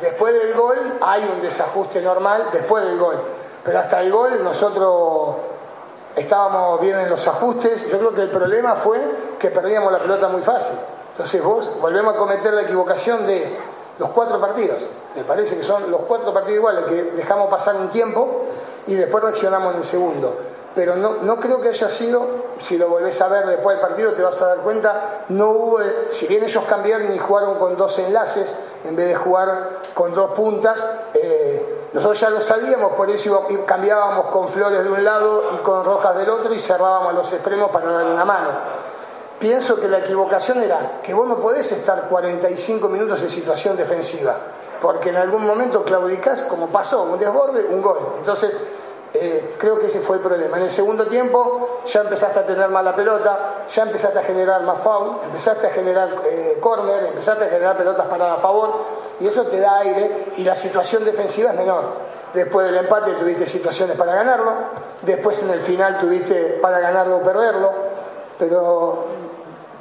Después del gol hay un desajuste normal, después del gol. Pero hasta el gol nosotros estábamos bien en los ajustes. Yo creo que el problema fue que perdíamos la pelota muy fácil. Entonces vos volvemos a cometer la equivocación de los cuatro partidos. Me parece que son los cuatro partidos iguales, que dejamos pasar un tiempo y después reaccionamos en el segundo. Pero no, no creo que haya sido, si lo volvés a ver después del partido, te vas a dar cuenta, no hubo, si bien ellos cambiaron y jugaron con dos enlaces en vez de jugar con dos puntas, eh, nosotros ya lo sabíamos, por eso cambiábamos con flores de un lado y con rojas del otro y cerrábamos los extremos para dar una mano pienso que la equivocación era que vos no podés estar 45 minutos en situación defensiva, porque en algún momento claudicás, como pasó, un desborde, un gol. Entonces, eh, creo que ese fue el problema. En el segundo tiempo ya empezaste a tener mala pelota, ya empezaste a generar más foul, empezaste a generar eh, córner, empezaste a generar pelotas paradas a favor, y eso te da aire y la situación defensiva es menor. Después del empate tuviste situaciones para ganarlo, después en el final tuviste para ganarlo o perderlo, pero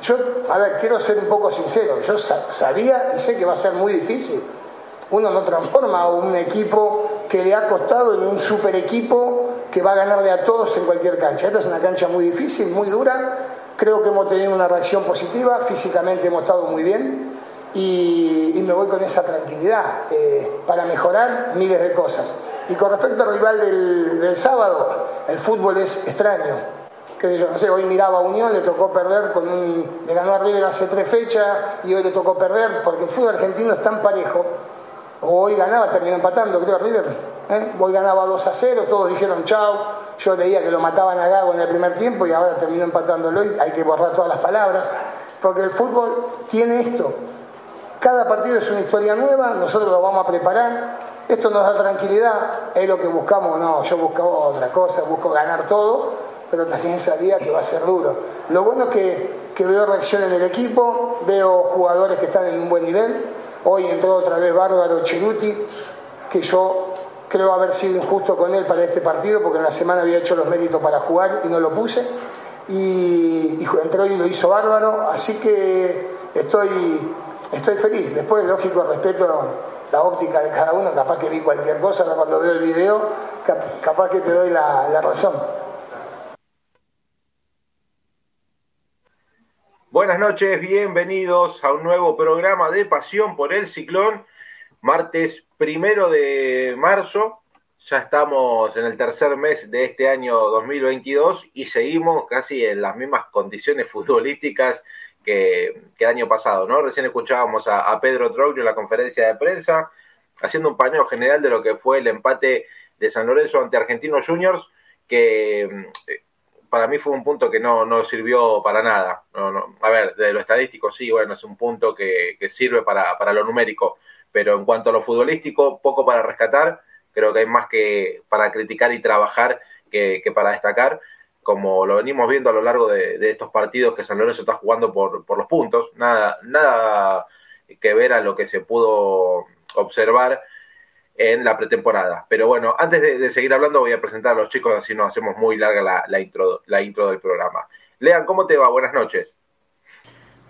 yo, a ver, quiero ser un poco sincero, yo sabía y sé que va a ser muy difícil. Uno no transforma a un equipo que le ha costado en un super equipo que va a ganarle a todos en cualquier cancha. Esta es una cancha muy difícil, muy dura. Creo que hemos tenido una reacción positiva, físicamente hemos estado muy bien y, me voy con esa tranquilidad eh, para mejorar miles de cosas. Y con respecto al rival del, sábado, el fútbol es extraño que yo, no sé, hoy miraba a Unión, le tocó perder con un, le ganó a River hace tres fechas y hoy le tocó perder porque el fútbol argentino es tan parejo. Hoy ganaba, terminó empatando, creo, River. ¿eh? Hoy ganaba 2 a 0, todos dijeron chao. Yo leía que lo mataban a Gago en el primer tiempo y ahora terminó empatándolo y hay que borrar todas las palabras. Porque el fútbol tiene esto. Cada partido es una historia nueva, nosotros lo vamos a preparar. Esto nos da tranquilidad, es lo que buscamos, no, yo busco otra cosa, busco ganar todo pero también sabía que va a ser duro. Lo bueno es que, veo reacción en el equipo, veo jugadores que están en un buen nivel. Hoy entró otra vez Bárbaro Cheruti, que yo creo haber sido injusto con él para este partido, porque en la semana había hecho los méritos para jugar y no lo puse. Y, entró y lo hizo Bárbaro, así que estoy, estoy feliz. Después, lógico, respeto la óptica de cada uno, capaz que vi cualquier cosa, cuando veo el video, capaz que te doy la razón. Buenas noches, bienvenidos a un nuevo programa de Pasión por el Ciclón. Martes primero de marzo, ya estamos en el tercer mes de este año 2022 y seguimos casi en las mismas condiciones futbolísticas que, el año pasado, ¿no? Recién escuchábamos a, Pedro Troglio en la conferencia de prensa haciendo un paneo general de lo que fue el empate de San Lorenzo ante Argentinos Juniors, que para mí fue un punto que no, no sirvió para nada. a ver, de lo estadístico sí, bueno, es un punto que, sirve para, para, lo numérico, pero en cuanto a lo futbolístico, poco para rescatar, creo que hay más que para criticar y trabajar que, para destacar, como lo venimos viendo a lo largo de, estos partidos que San Lorenzo está jugando por, por los puntos, nada, nada que ver a lo que se pudo observar en la pretemporada. Pero bueno, antes de, seguir hablando voy a presentar a los chicos, así no hacemos muy larga la, intro, la intro del programa. Lean, ¿cómo te va? Buenas noches.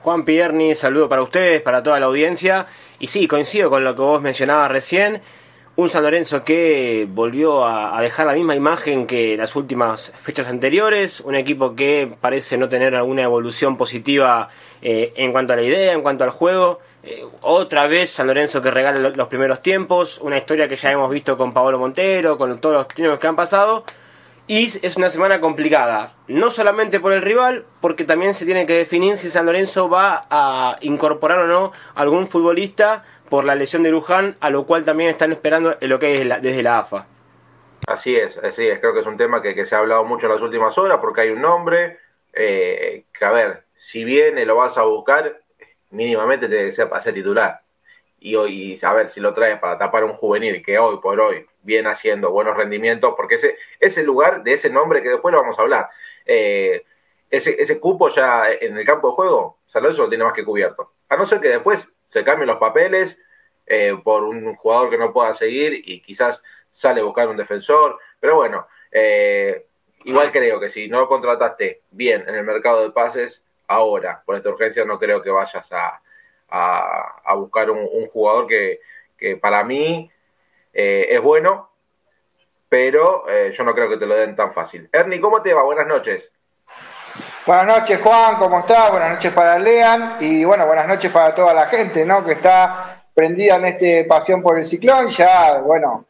Juan Pierni, saludo para ustedes, para toda la audiencia. Y sí, coincido con lo que vos mencionabas recién. Un San Lorenzo que volvió a, dejar la misma imagen que las últimas fechas anteriores. Un equipo que parece no tener alguna evolución positiva eh, en cuanto a la idea, en cuanto al juego. Eh, otra vez San Lorenzo que regala los primeros tiempos, una historia que ya hemos visto con Paolo Montero, con todos los tiempos que han pasado. Y es una semana complicada, no solamente por el rival, porque también se tiene que definir si San Lorenzo va a incorporar o no algún futbolista por la lesión de Luján, a lo cual también están esperando lo que es desde la AFA. Así es, así es, creo que es un tema que, se ha hablado mucho en las últimas horas, porque hay un nombre, eh, que a ver, si viene lo vas a buscar, mínimamente tiene que ser para ser titular. Y, hoy, a ver si lo traes para tapar un juvenil que hoy por hoy viene haciendo buenos rendimientos, porque ese, ese lugar de ese nombre que después lo vamos a hablar, eh, ese, ese cupo ya en el campo de juego, San Lorenzo lo tiene más que cubierto. A no ser que después se cambien los papeles eh, por un jugador que no pueda seguir y quizás sale a buscar un defensor, pero bueno, eh, igual creo que si no contrataste bien en el mercado de pases, ahora, por esta urgencia, no creo que vayas a, a, buscar un, jugador que, que para mí es bueno, pero yo no creo que te lo den tan fácil. Ernie, ¿cómo te va? Buenas noches. Buenas noches, Juan, ¿cómo estás? Buenas noches para Lean y bueno, buenas noches para toda la gente, ¿no? Que está prendida en este pasión por el ciclón. Ya, bueno,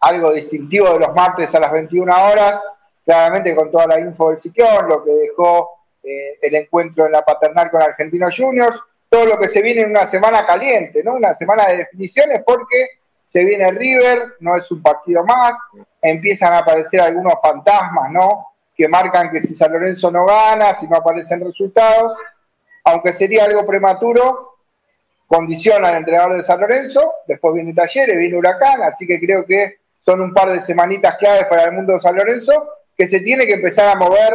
algo distintivo de los martes a las 21 horas, claramente con toda la info del ciclón, lo que dejó eh, el encuentro en la paternal con Argentinos Juniors, todo lo que se viene en una semana caliente, ¿no? Una semana de definiciones porque se viene River, no es un partido más, empiezan a aparecer algunos fantasmas, ¿no? Que marcan que si San Lorenzo no gana, si no aparecen resultados, aunque sería algo prematuro, condiciona al entrenador de San Lorenzo, después viene Talleres, viene Huracán, así que creo que son un par de semanitas claves para el mundo de San Lorenzo que se tiene que empezar a mover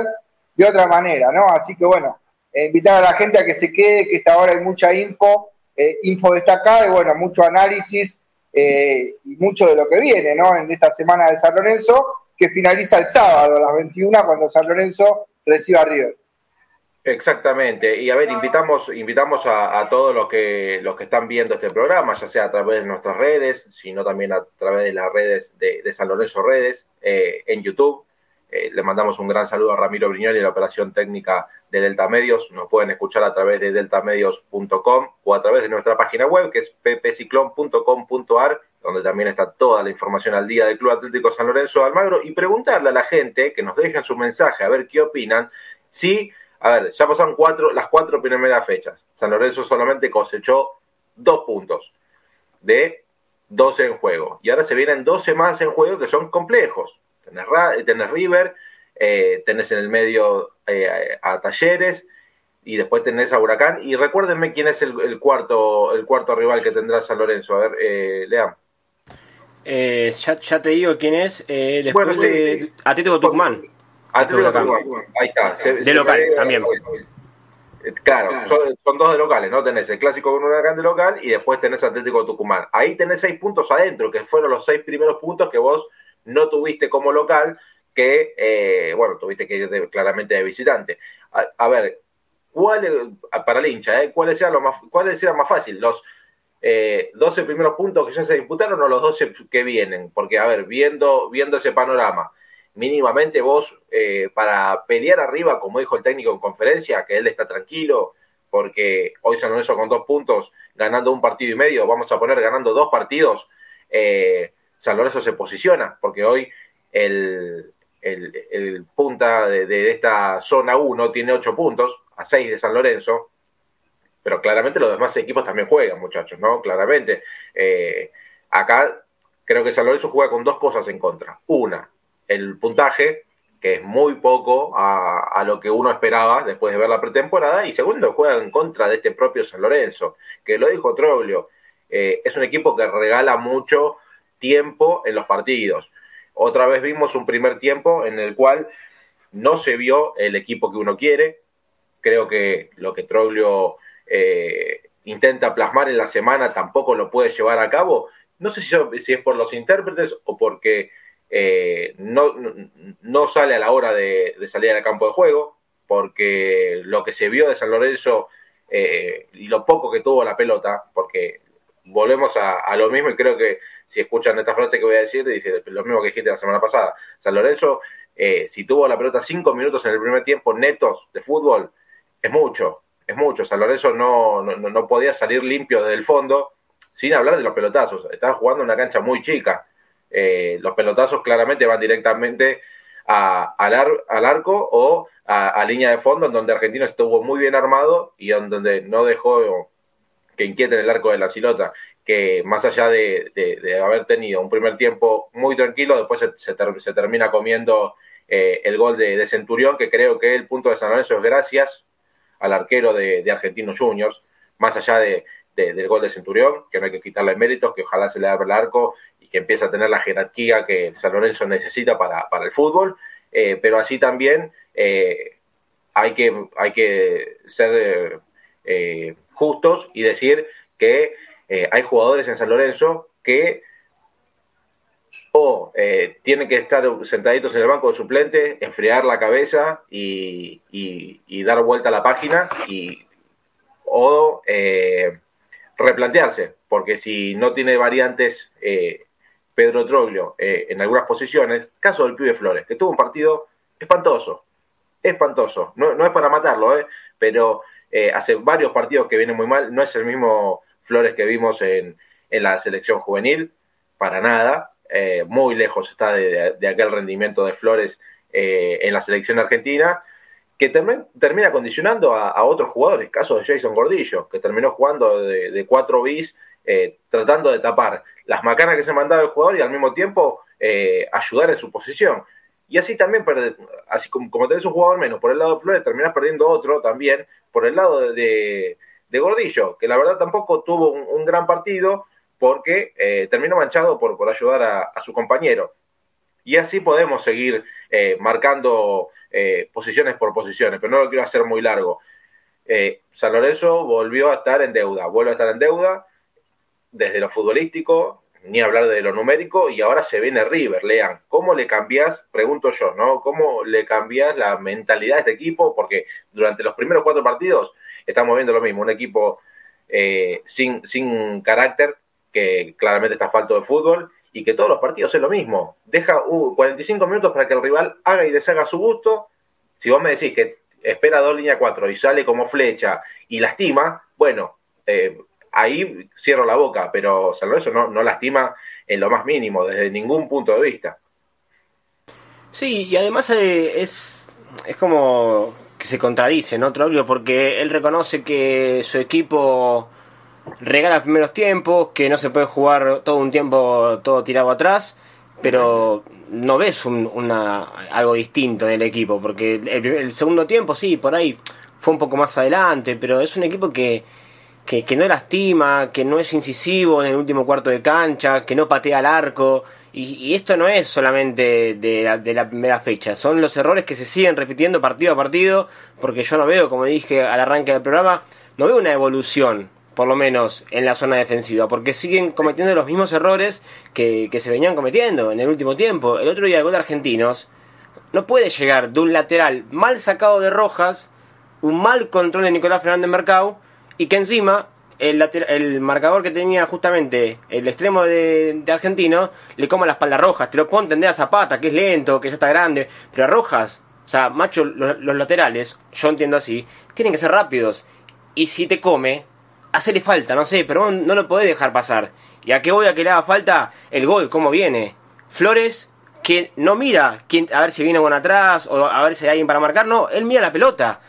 de otra manera, ¿no? Así que bueno, eh, invitar a la gente a que se quede, que esta hora hay mucha info, eh, info destacada y bueno, mucho análisis eh, y mucho de lo que viene, ¿no? En esta semana de San Lorenzo, que finaliza el sábado a las 21 cuando San Lorenzo reciba a River. Exactamente. Y a ver, invitamos, invitamos a, todos los que, los que están viendo este programa, ya sea a través de nuestras redes, sino también a través de las redes de, San Lorenzo Redes, en YouTube. Eh, le mandamos un gran saludo a Ramiro Brignoli, la operación técnica de Delta Medios. Nos pueden escuchar a través de deltamedios.com o a través de nuestra página web, que es ppciclón.com.ar, donde también está toda la información al día del Club Atlético San Lorenzo de Almagro, y preguntarle a la gente que nos dejen su mensaje a ver qué opinan, si a ver, ya pasaron cuatro, las cuatro primeras fechas. San Lorenzo solamente cosechó dos puntos de 12 en juego. Y ahora se vienen 12 más en juego que son complejos. Tenés, River, eh, tenés en el medio eh, a Talleres y después tenés a Huracán. Y recuérdenme quién es el, cuarto, el cuarto rival que tendrá San Lorenzo. A ver, eh, Lean. Eh, ya, te digo quién es. después de Atlético Tucumán. Ahí está. de local también. Eh, claro, Son, dos de locales, ¿no? Tenés el clásico con Huracán de local y después tenés Atlético Tucumán. Ahí tenés seis puntos adentro, que fueron los seis primeros puntos que vos no tuviste como local, que, eh, bueno, tuviste que ir claramente de visitante. A, ver, ¿cuál, para el hincha, ¿eh? ¿cuáles eran, más, ¿cuáles eran más fácil? ¿Los eh, 12 primeros puntos que ya se disputaron o los 12 que vienen? Porque, a ver, viendo, viendo ese panorama, mínimamente vos eh, para pelear arriba, como dijo el técnico en conferencia, que él está tranquilo, porque hoy San Lorenzo con dos puntos, ganando un partido y medio, vamos a poner ganando dos partidos, eh, San Lorenzo se posiciona, porque hoy el, el, punta de, esta zona 1 tiene ocho puntos, a seis de San Lorenzo, pero claramente los demás equipos también juegan, muchachos, ¿no? Claramente. Eh, acá creo que San Lorenzo juega con dos cosas en contra. Una, el puntaje, que es muy poco a, lo que uno esperaba después de ver la pretemporada, y segundo, juega en contra de este propio San Lorenzo, que lo dijo Troglio, eh, es un equipo que regala mucho tiempo en los partidos. Otra vez vimos un primer tiempo en el cual no se vio el equipo que uno quiere. Creo que lo que Troglio eh, intenta plasmar en la semana tampoco lo puede llevar a cabo. No sé si, es por los intérpretes o porque eh, no, sale a la hora de, salir al campo de juego, porque lo que se vio de San Lorenzo eh, y lo poco que tuvo la pelota, porque volvemos a, lo mismo y creo que si escuchan esta frase que voy a decir, dice lo mismo que dijiste la semana pasada. San Lorenzo, eh, si tuvo la pelota cinco minutos en el primer tiempo netos de fútbol, es mucho, es mucho. San Lorenzo no, no, no podía salir limpio desde el fondo, sin hablar de los pelotazos. Estaba jugando una cancha muy chica eh, los pelotazos claramente van directamente al, arco o a, línea de fondo, en donde Argentino estuvo muy bien armado y en donde no dejó que inquieten el arco de la silota, que más allá de, haber tenido un primer tiempo muy tranquilo, después se, termina comiendo eh, el gol de, Centurión, que creo que el punto de San Lorenzo es gracias al arquero de, Argentinos Juniors, más allá del gol de Centurión, que no hay que quitarle méritos, que ojalá se le abra el arco que empieza a tener la jerarquía que San Lorenzo necesita para, el fútbol, eh, pero así también eh, hay, que, ser justos y decir que hay jugadores en San Lorenzo que o tienen que estar sentaditos en el banco de suplentes, enfriar la cabeza y, dar vuelta a la página y, o replantearse porque si no tiene variantes eh, Pedro Troglio eh, en algunas posiciones, caso del pibe Flores, que tuvo un partido espantoso, espantoso, no, no es para matarlo, eh, pero hace varios partidos que viene muy mal, no es el mismo Flores que vimos en, en la selección juvenil, para nada, muy lejos está de, aquel rendimiento de Flores en la selección argentina, que termina condicionando a, otros jugadores, caso de Jason Gordillo, que terminó jugando de, de 4 bis eh, tratando de tapar las macanas que se mandaba el jugador y al mismo tiempo eh, ayudar en su posición. Y así también, así como, como, tenés un jugador menos por el lado de Flores, terminás perdiendo otro también por el lado de, Gordillo, que la verdad tampoco tuvo un, gran partido porque eh, terminó manchado por, por ayudar a, su compañero. Y así podemos seguir marcando posiciones por posiciones, pero no lo quiero hacer muy largo. San Lorenzo volvió a estar en deuda, vuelve a estar en deuda desde lo futbolístico, ni hablar de lo numérico, y ahora se viene River, lean, ¿cómo le cambias, pregunto yo, ¿no? ¿Cómo le cambias la mentalidad de este equipo? Porque durante los primeros cuatro partidos estamos viendo lo mismo, un equipo eh, sin, sin carácter, que claramente está falto de fútbol, y que todos los partidos es lo mismo. Deja 45 uh, minutos para que el rival haga y deshaga su gusto. Si vos me decís que espera dos líneas cuatro y sale como flecha y lastima, bueno, eh, ahí cierro la boca, pero San Lorenzo no, no lastima en lo más mínimo, desde ningún punto de vista. Sí, y además eh, es, es como que se contradice, ¿no, Troglio? Porque él reconoce que su equipo regala primeros tiempos, que no se puede jugar todo un tiempo todo tirado atrás, pero no ves una, algo distinto en el equipo, porque el, el, segundo tiempo sí, por ahí fue un poco más adelante, pero es un equipo que que, que, no lastima, que no es incisivo en el último cuarto de cancha, que no patea al arco. Y, esto no es solamente de la, de la, primera fecha, son los errores que se siguen repitiendo partido a partido, porque yo no veo, como dije al arranque del programa, no veo una evolución, por lo menos en la zona defensiva, porque siguen cometiendo los mismos errores que, que se venían cometiendo en el último tiempo. El otro día el gol de Argentinos no puede llegar de un lateral mal sacado de Rojas, un mal control de Nicolás Fernández Mercado, y que encima el, el marcador que tenía justamente el extremo de, Argentino le coma la espalda rojas. Te lo puedo entender a Zapata, que es lento, que ya está grande, pero a Rojas, o sea, macho, los, laterales, yo entiendo así, tienen que ser rápidos. Y si te come, hacerle falta, no sé, pero no lo podés dejar pasar. ¿Y a qué voy a que le haga falta? El gol, cómo viene. Flores, que no mira quién, a ver si viene bueno atrás o a ver si hay alguien para marcar, no, él mira la pelota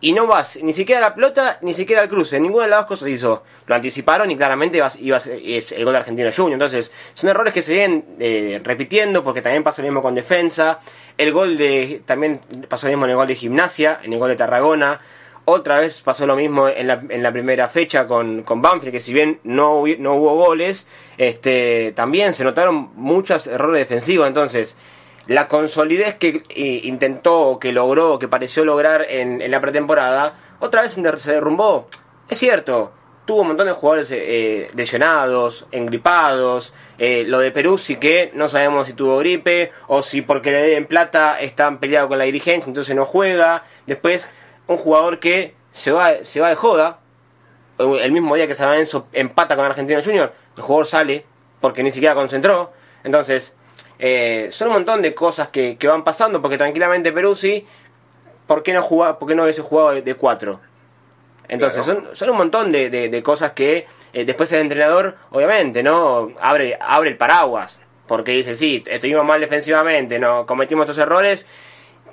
y no vas ni siquiera a la pelota ni siquiera al cruce. Ninguna de las dos cosas hizo. Lo anticiparon y claramente iba, a ser, es el gol de Argentino Junior. Entonces, son errores que se vienen eh, repitiendo porque también pasó lo mismo con defensa. El gol de. También pasó lo mismo en el gol de Gimnasia, en el gol de Tarragona. Otra vez pasó lo mismo en la, en la primera fecha con, con Banfield, que si bien no, no hubo goles, este, también se notaron muchos errores defensivos. Entonces, la consolidez que eh, intentó, que logró, que pareció lograr en, la pretemporada, otra vez se derrumbó. Es cierto, tuvo un montón de jugadores eh, lesionados, engripados. Eh, lo de Perú sí que no sabemos si tuvo gripe o si porque le den plata están peleados con la dirigencia, entonces no juega. Después, un jugador que se va, se va de joda. El mismo día que San Lorenzo empata con Argentino Junior, el jugador sale porque ni siquiera concentró. Entonces, eh, son un montón de cosas que, van pasando, porque tranquilamente Perú sí, ¿por qué no, jugaba, por qué no hubiese jugado de, cuatro? Entonces, son, son, un montón de, cosas que eh, después el entrenador, obviamente, ¿no? Abre, abre el paraguas, porque dice, sí, estuvimos mal defensivamente, no cometimos estos errores,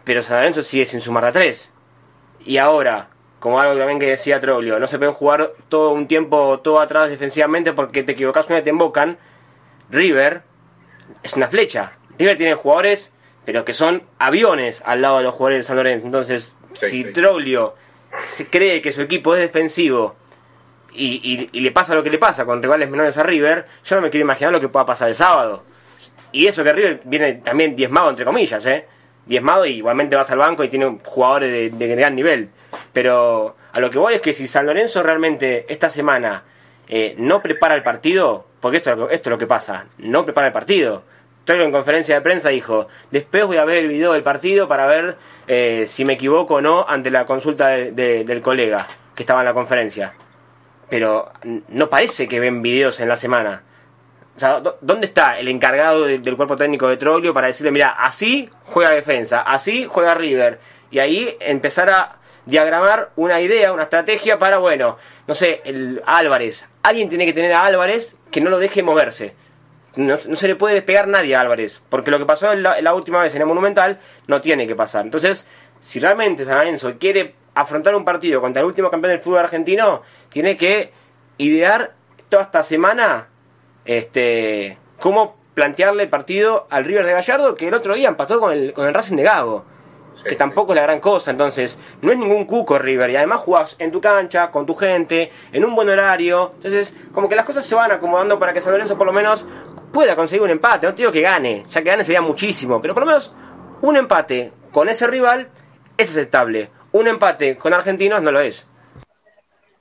pero San Lorenzo sigue sin sumar a tres. Y ahora, como algo también que decía Troglio, no se puede jugar todo un tiempo todo atrás defensivamente porque te equivocas una y te embocan. River es una flecha. River tiene jugadores, pero que son aviones al lado de los jugadores de San Lorenzo. Entonces, si Troglio se cree que su equipo es defensivo y, le pasa lo que le pasa con rivales menores a River, yo no me quiero imaginar lo que pueda pasar el sábado. Y eso que River viene también diezmado, entre comillas, ¿eh? Diezmado y igualmente vas al banco y tiene jugadores de, gran nivel. Pero a lo que voy es que si San Lorenzo realmente esta semana eh, no prepara el partido, porque esto, esto es lo que pasa, no prepara el partido. Todo en conferencia de prensa dijo, después voy a ver el video del partido para ver eh, si me equivoco o no ante la consulta del colega que estaba en la conferencia. pero no parece que ven videos en la semana. O sea, ¿dónde está el encargado del cuerpo técnico de Troglio para decirle, mira, así juega defensa, así juega River? Y ahí empezar a diagramar una idea, una estrategia para, bueno, no sé, el Álvarez. Alguien tiene que tener a Álvarez que no lo deje moverse. No, se le puede despegar nadie a Álvarez, porque lo que pasó la, la, última vez en el Monumental no tiene que pasar. Entonces, si realmente San Lorenzo quiere afrontar un partido contra el último campeón del fútbol argentino, tiene que idear toda esta semana este, cómo plantearle el partido al River de Gallardo, que el otro día empató con el, con el Racing de Gago. Que tampoco es la gran cosa, entonces no es ningún cuco River y además jugás en tu cancha, con tu gente, en un buen horario, entonces como que las cosas se van acomodando para que San Lorenzo por lo menos pueda conseguir un empate, no te digo que gane, ya que gane sería muchísimo, pero por lo menos un empate con ese rival es aceptable, un empate con argentinos no lo es.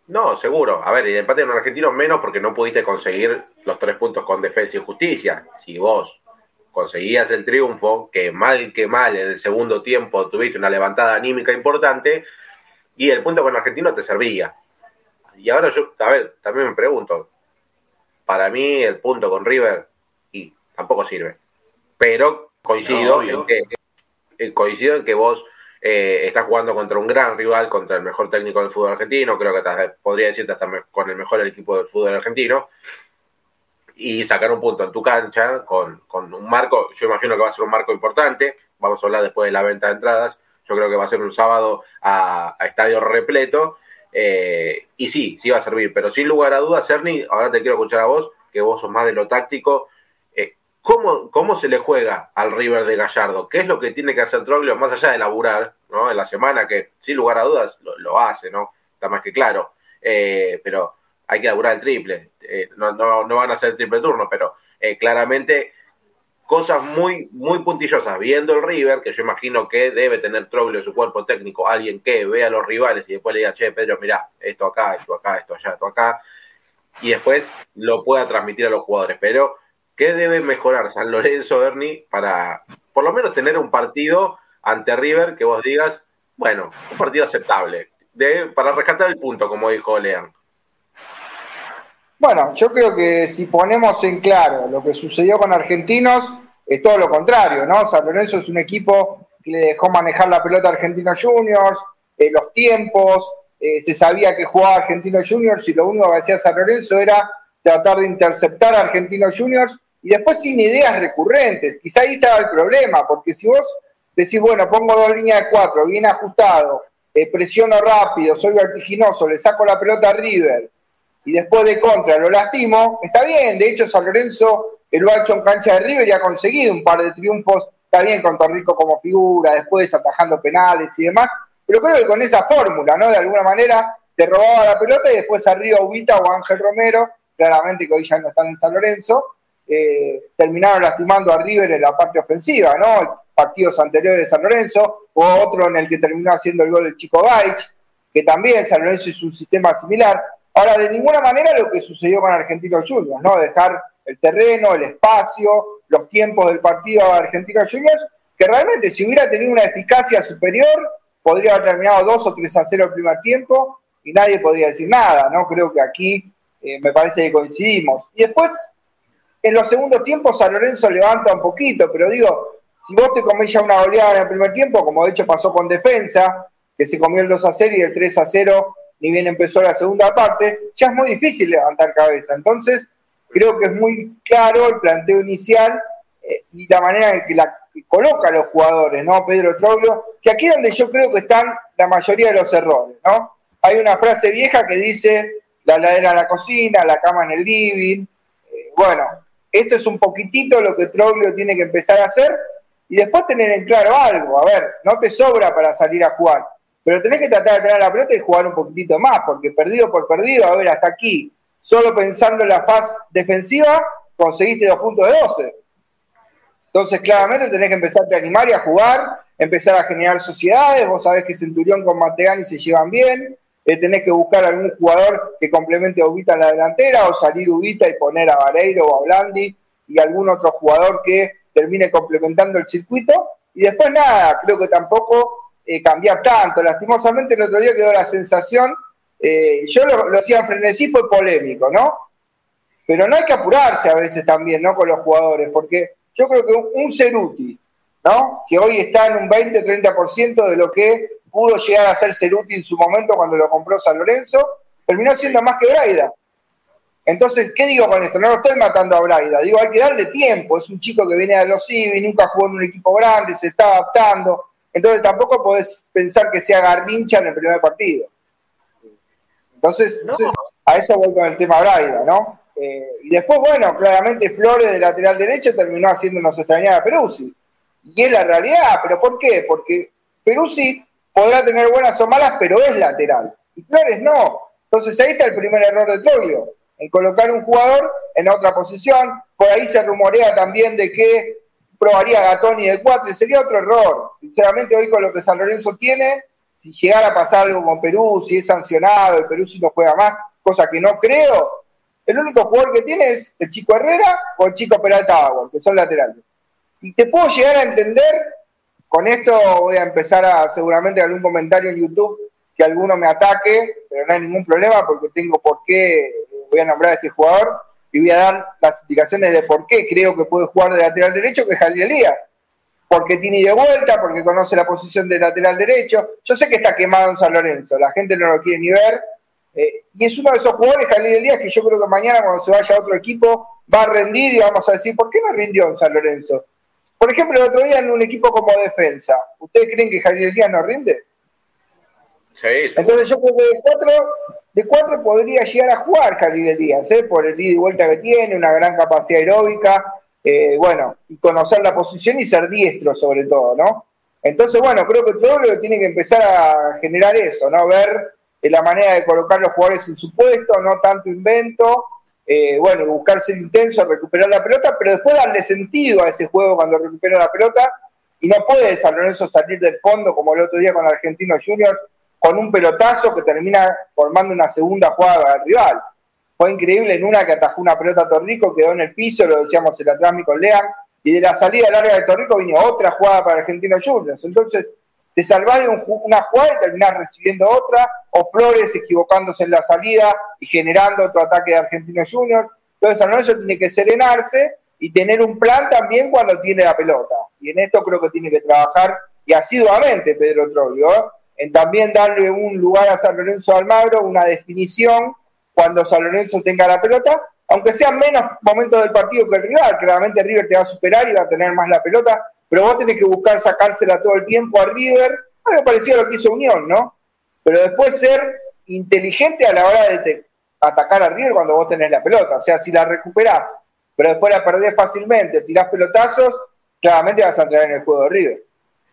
No, seguro. A ver, el empate con argentinos menos porque no pudiste conseguir los tres puntos con defensa y justicia. Si vos conseguías el triunfo, que mal que mal en el segundo tiempo tuviste una levantada anímica importante, y el punto con argentino te servía. Y ahora yo, a ver, también me pregunto, para mí el punto con River y tampoco sirve. Pero coincido en que eh, coincido en que vos eh, está jugando contra un gran rival, contra el mejor técnico del fútbol argentino, creo que podría decirte hasta con el mejor equipo del fútbol argentino, y sacar un punto en tu cancha con, un marco, yo imagino que va a ser un marco importante, vamos a hablar después de la venta de entradas, yo creo que va a ser un sábado a, estadio repleto, eh, y sí, sí va a servir, pero sin lugar a dudas, Cerny, ahora te quiero escuchar a vos, que vos sos más de lo táctico, ¿Cómo, ¿Cómo se le juega al River de Gallardo? ¿Qué es lo que tiene que hacer Troglio más allá de laburar ¿no? en la semana? Que sin lugar a dudas lo, hace, ¿no? Está más que claro. Eh, pero hay que laburar el triple. Eh, no, no, no, van a hacer triple turno, pero eh, claramente cosas muy, muy puntillosas. Viendo el River, que yo imagino que debe tener Troglio su cuerpo técnico, alguien que vea a los rivales y después le diga, che, Pedro, mira, esto acá, esto acá, esto allá, esto acá. Y después lo pueda transmitir a los jugadores. Pero ¿Qué debe mejorar San Lorenzo, Bernie, para por lo menos tener un partido ante River que vos digas, bueno, un partido aceptable, para rescatar el punto, como dijo Lean? Bueno, yo creo que si ponemos en claro lo que sucedió con Argentinos, es todo lo contrario, ¿no? San Lorenzo es un equipo que le dejó manejar la pelota a Argentinos Juniors, eh, los tiempos, eh, se sabía que jugaba Argentinos Juniors y lo único que hacía San Lorenzo era tratar de interceptar a Argentinos Juniors y después sin ideas recurrentes. Quizá ahí estaba el problema, porque si vos decís, bueno, pongo dos líneas de cuatro, bien ajustado, eh, presiono rápido, soy vertiginoso, le saco la pelota a River y después de contra lo lastimo, está bien. De hecho, San Lorenzo lo ha hecho en cancha de River y ha conseguido un par de triunfos, está bien con Torrico como figura, después atajando penales y demás, pero creo que con esa fórmula, ¿no? De alguna manera te robaba la pelota y después arriba Ubita o Ángel Romero, claramente que hoy ya no están en San Lorenzo, eh, terminaron lastimando a River en la parte ofensiva, ¿no? Partidos anteriores de San Lorenzo, o otro en el que terminó haciendo el gol el Chico Gaich, que también San Lorenzo es un sistema similar. Ahora, de ninguna manera lo que sucedió con Argentinos Juniors, ¿no? Dejar el terreno, el espacio, los tiempos del partido a Argentinos Juniors, que realmente si hubiera tenido una eficacia superior, podría haber terminado 2 o 3 a 0 el primer tiempo y nadie podría decir nada, ¿no? Creo que aquí eh, me parece que coincidimos. Y después, en los segundos tiempos San Lorenzo levanta un poquito, pero digo, si vos te comés ya una goleada en el primer tiempo, como de hecho pasó con Defensa, que se comió el 2 a 0 y el 3 a 0, ni bien empezó la segunda parte, ya es muy difícil levantar cabeza. Entonces, creo que es muy claro el planteo inicial eh, y la manera en que la coloca a los jugadores, ¿no? Pedro Troglio, que aquí es donde yo creo que están la mayoría de los errores, ¿no? Hay una frase vieja que dice la ladera en la cocina, la cama en el living. Eh, bueno, esto es un poquitito lo que Troglio tiene que empezar a hacer y después tener en claro algo. A ver, no te sobra para salir a jugar, pero tenés que tratar de tener la pelota y jugar un poquitito más, porque perdido por perdido, a ver, hasta aquí, solo pensando en la fase defensiva, conseguiste dos puntos de 12. Entonces, claramente tenés que empezarte a animar y a jugar, empezar a generar sociedades. Vos sabés que Centurión con Mateani se llevan bien, eh, tenés que buscar algún jugador que complemente a Ubita en la delantera o salir Ubita y poner a Vareiro o a Blandi y algún otro jugador que termine complementando el circuito. Y después nada, creo que tampoco eh, cambiar tanto. Lastimosamente el otro día quedó la sensación eh, yo lo, lo hacía en frenesí, fue polémico, ¿no? Pero no hay que apurarse a veces también, ¿no? Con los jugadores, porque yo creo que un, Ceruti, ¿no? Que hoy está en un 20-30% de lo que pudo llegar a ser Ceruti en su momento cuando lo compró San Lorenzo, terminó siendo más que Braida. Entonces, ¿qué digo con esto? No lo estoy matando a Braida, digo, hay que darle tiempo, es un chico que viene de los Civi, nunca jugó en un equipo grande, se está adaptando, entonces tampoco podés pensar que sea Garrincha en el primer partido. Entonces, a eso voy con el tema Braida, ¿no? Eh, y después, bueno, claramente Flores de lateral derecho terminó haciéndonos extrañar a Peruzzi. Y es la realidad, ¿pero por qué? Porque Peruzzi podrá tener buenas o malas, pero es lateral. Y Flores no. Entonces ahí está el primer error de Troglio, en colocar un jugador en otra posición. Por ahí se rumorea también de que probaría a Gatoni de 4 y sería otro error. Sinceramente, hoy con lo que San Lorenzo tiene, si llegara a pasar algo con Perú, si es sancionado, el Perú si no juega más, cosa que no creo, el único jugador que tiene es el chico Herrera o el chico Peralta Agua, que son laterales. Y te puedo llegar a entender, con esto voy a empezar a seguramente algún comentario en YouTube que alguno me ataque, pero no hay ningún problema porque tengo por qué voy a nombrar a este jugador y voy a dar las explicaciones de por qué creo que puede jugar de lateral derecho, que es Jalil Elías. Porque tiene de vuelta, porque conoce la posición de lateral derecho. Yo sé que está quemado en San Lorenzo, la gente no lo quiere ni ver, eh, y es uno de esos jugadores, Jalil Elías, que yo creo que mañana cuando se vaya a otro equipo va a rendir y vamos a decir, ¿por qué no rindió en San Lorenzo? Por ejemplo, el otro día en un equipo como defensa, ¿ustedes creen que Jalil Elías no rinde? Sí, Entonces yo creo que de cuatro, de cuatro podría llegar a jugar Jalil Elías, ¿eh? por el ida y vuelta que tiene, una gran capacidad aeróbica, eh, bueno, y conocer la posición y ser diestro sobre todo, ¿no? Entonces, bueno, creo que todo lo tiene que empezar a generar eso, ¿no? Ver la manera de colocar los jugadores en su puesto, no tanto invento, eh, bueno, buscar ser intenso, recuperar la pelota, pero después darle sentido a ese juego cuando recupera la pelota y no puede San salir del fondo como el otro día con Argentino Juniors con un pelotazo que termina formando una segunda jugada al rival. Fue increíble en una que atajó una pelota a Torrico, quedó en el piso, lo decíamos en la con y de la salida larga de Torrico vino otra jugada para Argentino Juniors. Entonces, te salvás de una jugada y terminás recibiendo otra, o Flores equivocándose en la salida y generando otro ataque de Argentino Junior. Entonces, San tiene que serenarse y tener un plan también cuando tiene la pelota. Y en esto creo que tiene que trabajar y asiduamente Pedro Troglio, ¿eh? En también darle un lugar a San Lorenzo Almagro, una definición cuando San Lorenzo tenga la pelota, aunque sean menos momentos del partido que el rival, claramente River te va a superar y va a tener más la pelota, pero vos tenés que buscar sacársela todo el tiempo a River, algo parecido a lo que hizo Unión, ¿no? Pero después ser inteligente a la hora de atacar a River cuando vos tenés la pelota. O sea, si la recuperás, pero después la perdés fácilmente, tirás pelotazos, claramente vas a entrar en el juego de River.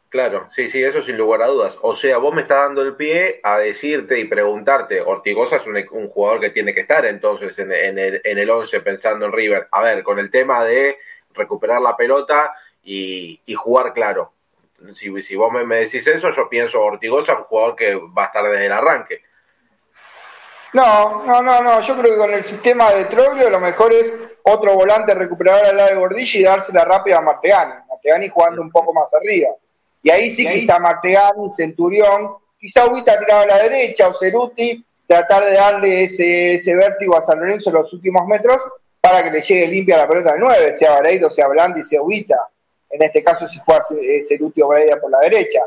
Claro, sí, sí, eso sin lugar a dudas. O sea, vos me estás dando el pie a decirte y preguntarte, Ortigosa es un, jugador que tiene que estar entonces en, el, en el 11 pensando en River. A ver, con el tema de recuperar la pelota, y, jugar claro. Si, si vos me, decís eso, yo pienso Ortigosa, un jugador que va a estar desde el arranque. No, no, no, no. Yo creo que con el sistema de Troglio lo mejor es otro volante recuperador al lado de Gordillo y dársela rápida a Martegani. Martegani jugando un poco más arriba. Y ahí sí, quizá Martegani, Centurión, quizá Huita tirado a la derecha o Ceruti, tratar de darle ese, ese vértigo a San Lorenzo en los últimos metros para que le llegue limpia la pelota de 9, sea Vareiro, sea Blandi, sea Huita en este caso si juega Cerutio Braida por la derecha.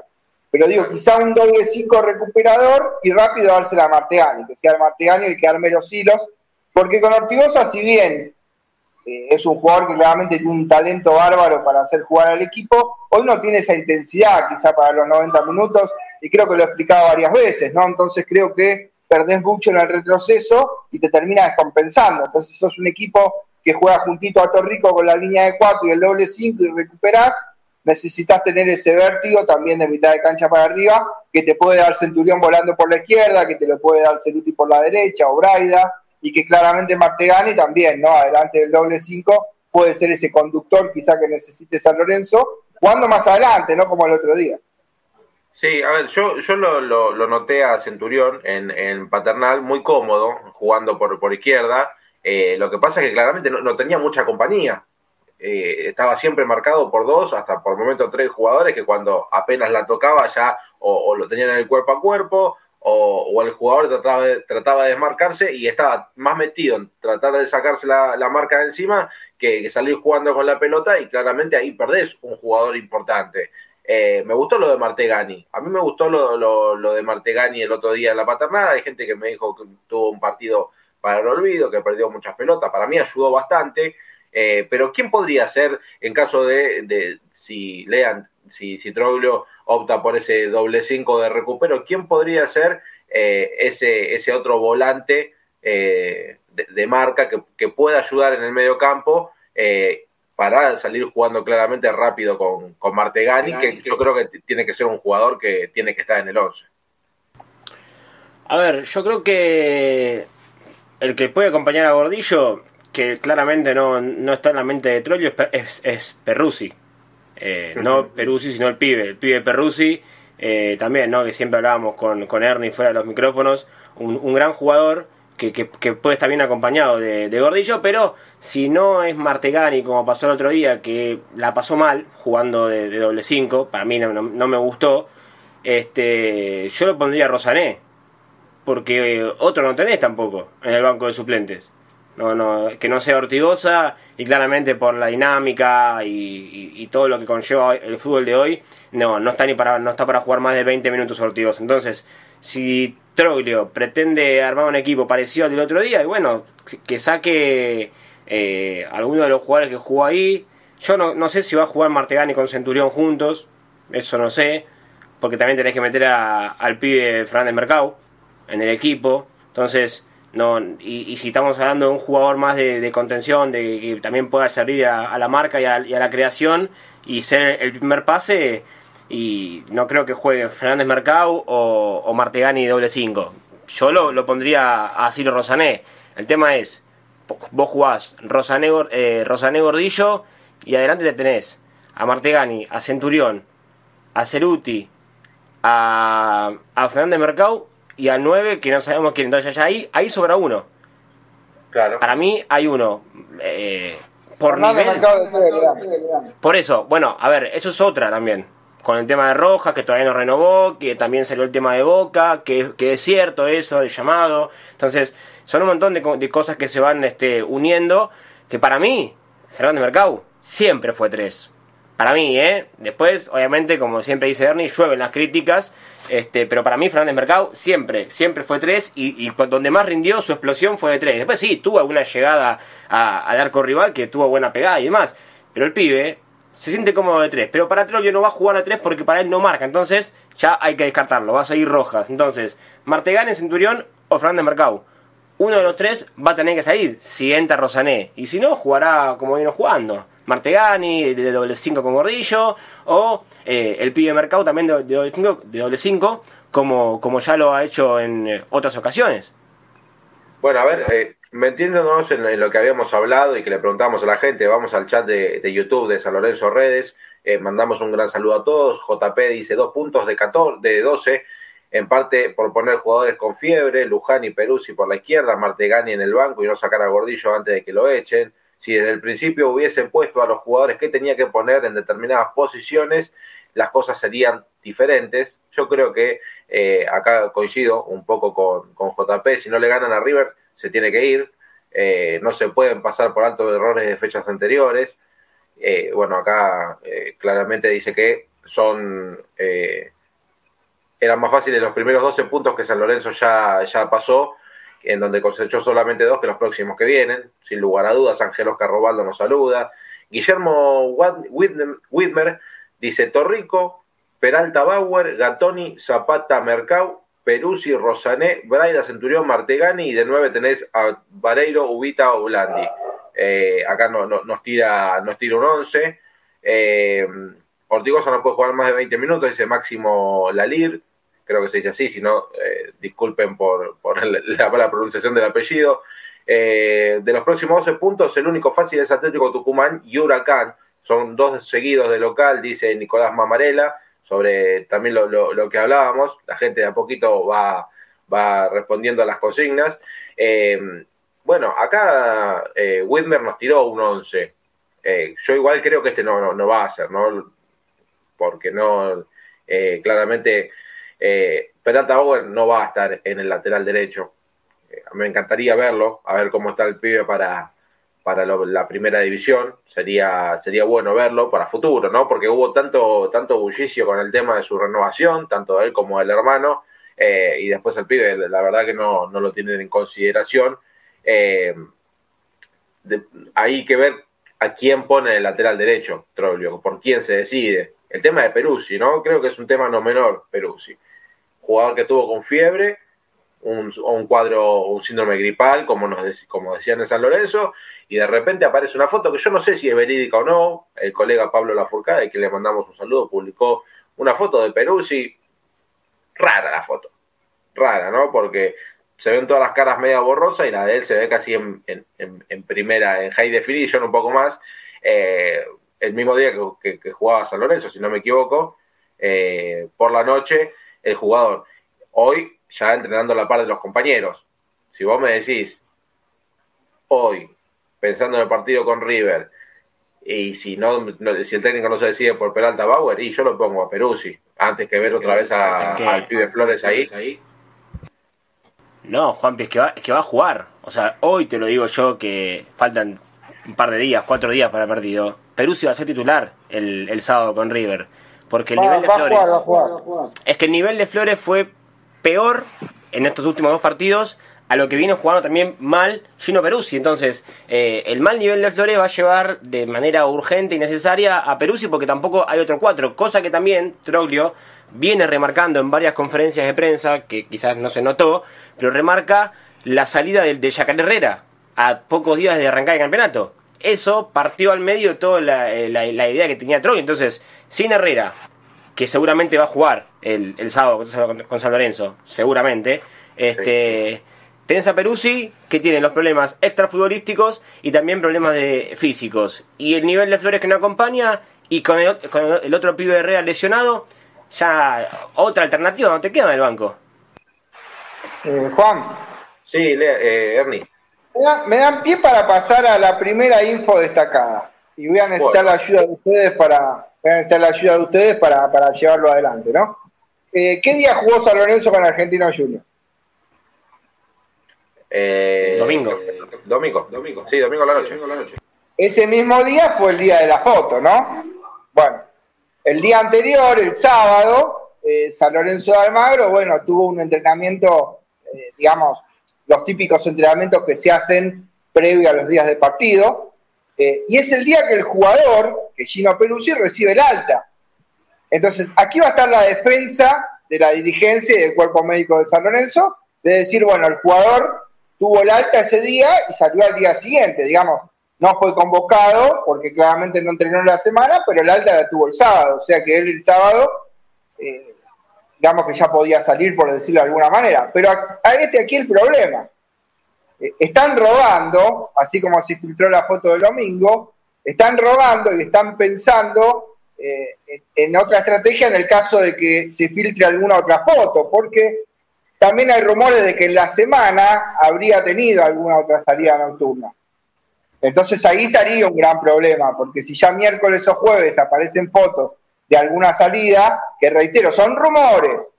Pero digo, quizá un doble 5 recuperador y rápido dársela a Martegani, que sea el Martegani el que arme los hilos, porque con Ortigosa, si bien eh, es un jugador que claramente tiene un talento bárbaro para hacer jugar al equipo, hoy no tiene esa intensidad quizá para los 90 minutos, y creo que lo he explicado varias veces, ¿no? Entonces creo que perdés mucho en el retroceso y te termina descompensando. Entonces sos un equipo que juega juntito a Torrico con la línea de 4 y el doble 5 y recuperás, necesitas tener ese vértigo también de mitad de cancha para arriba, que te puede dar Centurión volando por la izquierda, que te lo puede dar Ceruti por la derecha o Braida, y que claramente Martegani también, ¿no? Adelante del doble 5 puede ser ese conductor quizá que necesite San Lorenzo, jugando más adelante, ¿no? Como el otro día. Sí, a ver, yo, yo lo, lo, noté a Centurión en, en Paternal muy cómodo, jugando por, por izquierda, eh, lo que pasa es que claramente no, tenía mucha compañía. Eh, estaba siempre marcado por dos, hasta por momento tres jugadores que cuando apenas la tocaba ya o, lo tenían en el cuerpo a cuerpo o, el jugador trataba de, trataba de desmarcarse y estaba más metido en tratar de sacarse la, marca de encima que, salir jugando con la pelota y claramente ahí perdés un jugador importante. Eh, me gustó lo de Martegani. A mí me gustó lo, lo, de Martegani el otro día en la paternada. Hay gente que me dijo que tuvo un partido para el olvido, que perdió muchas pelotas. Para mí ayudó bastante. Eh, pero ¿quién podría ser en caso de, de si lean, si, si Troglio opta por ese doble 5 de recupero, ¿quién podría ser eh, ese, ese otro volante eh, de, marca que, pueda ayudar en el medio campo eh, para salir jugando claramente rápido con, con Martegani, que yo creo que tiene que ser un jugador que tiene que estar en el 11? A ver, yo creo que el que puede acompañar a Gordillo, que claramente no, está en la mente de Troglio, es, es Perrusi. Eh, no Peruzzi, sino el pibe, el pibe Peruzzi, eh, también, ¿no? que siempre hablábamos con, con Ernie fuera de los micrófonos, un, gran jugador que, puede estar bien acompañado de, Gordillo, pero si no es Martegani, como pasó el otro día, que la pasó mal jugando de, doble 5, para mí no, me gustó, este, yo lo pondría Rosané, porque otro no tenés tampoco en el banco de suplentes no, no, que no sea ortigosa y claramente por la dinámica y, todo lo que conlleva el fútbol de hoy, no, no está ni para, no está para jugar más de 20 minutos ortigosa. Entonces, si Troglio pretende armar un equipo parecido al del otro día, y bueno, que saque eh, alguno de los jugadores que jugó ahí. Yo no, no sé si va a jugar Martegani con Centurión juntos, eso no sé, porque también tenés que meter a, al pibe Fernández Mercado en el equipo. Entonces, no y, si estamos hablando de un jugador más de, contención, de que también pueda servir a, la marca y a, la creación y ser el primer pase, y no creo que juegue Fernández Mercado o, o Martegani doble 5. Yo lo, pondría a Ciro Rosané. El tema es, vos jugás Rosané, eh, Rosané Gordillo y adelante te tenés a Martegani, a Centurión, a Ceruti, a, a Fernández Mercado y al 9 que no sabemos quién. Entonces ya ahí, ahí sobra uno. Claro. Para mí hay uno. Eh, por nivel. Por eso, bueno, a ver, eso es otra también. Con el tema de Rojas, que todavía no renovó, que también salió el tema de Boca, que, que es cierto eso, el llamado. Entonces, son un montón de, de cosas que se van este, uniendo, que para mí, Fernández Mercado siempre fue tres. Para mí, ¿eh? Después, obviamente, como siempre dice Ernie, llueven las críticas este, pero para mí Fernández Mercado siempre, siempre fue 3 y, donde más rindió su explosión fue de 3. Después sí, tuvo alguna llegada al arco rival que tuvo buena pegada y demás. Pero el pibe se siente cómodo de 3. Pero para Trollio no va a jugar a 3 porque para él no marca. Entonces ya hay que descartarlo. Va a seguir Rojas. Entonces, Martegán Centurión o Fernández Mercado. Uno de los tres va a tener que salir si entra Rosané. Y si no, jugará como vino jugando. Martegani de doble 5 con Gordillo, o eh, el pibe Mercado también de, doble 5, de doble 5 como, como ya lo ha hecho en eh, otras ocasiones. Bueno, a ver, eh, metiéndonos en, lo que habíamos hablado y que le preguntamos a la gente, vamos al chat de, YouTube de San Lorenzo Redes, eh, mandamos un gran saludo a todos, JP dice dos puntos de, 14, de 12, en parte por poner jugadores con fiebre, Luján y Peruzzi por la izquierda, Martegani en el banco y no sacar a Gordillo antes de que lo echen, si desde el principio hubiesen puesto a los jugadores que tenía que poner en determinadas posiciones, las cosas serían diferentes. Yo creo que eh, acá coincido un poco con, con, JP, si no le ganan a River, se tiene que ir. Eh, no se pueden pasar por alto errores de fechas anteriores. Eh, bueno, acá claramente dice que son eran más fáciles los primeros 12 puntos que San Lorenzo ya, ya pasó en donde cosechó solamente dos que los próximos que vienen. Sin lugar a dudas, Ángel Oscar Robaldo nos saluda. Guillermo Whitmer dice Torrico, Peralta Bauer, Gatoni, Zapata Mercau, Peruzzi, Rosané, Braida, Centurión, Martegani y de nueve tenés a Vareiro, Ubita o Blandi. Eh, acá no, nos, tira, nos tira un 11. Eh, Ortigosa no puede jugar más de 20 minutos, dice Máximo Lalir creo que se dice así, si no, eh, disculpen por, la, mala pronunciación del apellido. Eh, de los próximos 12 puntos, el único fácil es Atlético Tucumán y Huracán. Son dos seguidos de local, dice Nicolás Mamarela, sobre también lo, que hablábamos. La gente de a poquito va, va respondiendo a las consignas. Eh, bueno, acá Whitmer nos tiró un 11. yo igual creo que este no, no, no va a ser, ¿no? Porque no, claramente Eh, Peralta Bauer no va a estar en el lateral derecho. Eh, me encantaría verlo, a ver cómo está el pibe para, para la primera división. Sería, sería bueno verlo para futuro, ¿no? Porque hubo tanto, tanto bullicio con el tema de su renovación, tanto él como el hermano, eh, y después el pibe, la verdad que no, no lo tienen en consideración. Eh, hay que ver a quién pone el lateral derecho, Troglio, por quién se decide. El tema de Peruzzi, ¿no? Creo que es un tema no menor, Peruzzi. Jugador que tuvo con fiebre, un, un cuadro, un síndrome gripal, como, nos, como decían en San Lorenzo, y de repente aparece una foto que yo no sé si es verídica o no. El colega Pablo Lafourcade, que le mandamos un saludo, publicó una foto de Peruzzi. Rara la foto. Rara, ¿no? Porque se ven todas las caras media borrosas y la de él se ve casi en, primera, en high definition, un poco más. Eh, el mismo día que, jugaba San Lorenzo, si no me equivoco, eh, por la noche, el jugador. Hoy ya entrenando la par de los compañeros. Si vos me decís, hoy, pensando en el partido con River, y si no, si el técnico no se decide por Peralta Bauer, y yo lo pongo a Peruzzi, antes que ver otra vez a, al pibe Flores ahí. No, Juanpi, es que, va, es que va a jugar. O sea, hoy te lo digo yo que faltan un par de días, cuatro días para el partido. Peruzzi va a ser titular el, el sábado con River. Porque el nivel de Flores. Es que el nivel de Flores fue peor en estos últimos dos partidos a lo que vino jugando también mal Gino Peruzzi. Entonces, eh, el mal nivel de Flores va a llevar de manera urgente y necesaria a Peruzzi porque tampoco hay otro cuatro, cosa que también Troglio viene remarcando en varias conferencias de prensa, que quizás no se notó, pero remarca la salida de, de Herrera a pocos días de arrancar el campeonato. Eso partió al medio toda la, eh, la idea que tenía Troglio. Entonces, sin Herrera, que seguramente va a jugar el, el sábado con, San Lorenzo, seguramente. Este, Tenés a Peruzzi, que tiene los problemas extrafutbolísticos y también problemas de físicos. Y el nivel de Flores que no acompaña, y con el, otro pibe de Herrera lesionado, ya otra alternativa no te queda en el banco. Eh, Juan. Sí, eh, Ernie. Me, dan pie para pasar a la primera info destacada. Y voy a necesitar la ayuda de ustedes para, voy a necesitar la ayuda de ustedes para, para llevarlo adelante, ¿no? Eh, ¿Qué día jugó San Lorenzo con Argentino Junior? Eh, domingo. domingo, domingo, sí, domingo a la noche. la noche. Ese mismo día fue el día de la foto, ¿no? Bueno, el día anterior, el sábado, eh, San Lorenzo de Almagro, bueno, tuvo un entrenamiento, digamos, los típicos entrenamientos que se hacen previo a los días de partido, eh, y es el día que el jugador, que Gino Peruzzi, recibe el alta. Entonces, aquí va a estar la defensa de la dirigencia y del cuerpo médico de San Lorenzo, de decir, bueno, el jugador tuvo el alta ese día y salió al día siguiente, digamos, no fue convocado porque claramente no entrenó en la semana, pero el alta la tuvo el sábado, o sea que él el sábado, eh, digamos que ya podía salir, por decirlo de alguna manera. Pero a, a este aquí el problema. Eh, están robando, así como se filtró la foto del domingo, están robando y están pensando eh, en otra estrategia en el caso de que se filtre alguna otra foto, porque también hay rumores de que en la semana habría tenido alguna otra salida nocturna. Entonces ahí estaría un gran problema, porque si ya miércoles o jueves aparecen fotos de alguna salida, que reitero, son rumores,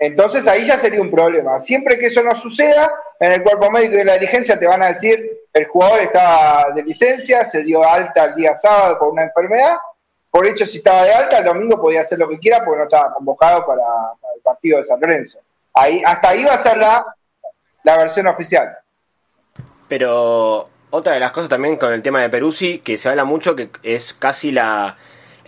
entonces ahí ya sería un problema. Siempre que eso no suceda, en el cuerpo médico de la dirigencia te van a decir el jugador estaba de licencia, se dio alta el día sábado por una enfermedad. Por hecho, si estaba de alta, el domingo podía hacer lo que quiera porque no estaba convocado para, el partido de San Lorenzo. Ahí, hasta ahí va a ser la, la versión oficial. Pero otra de las cosas también con el tema de Peruzzi, que se habla mucho, que es casi la,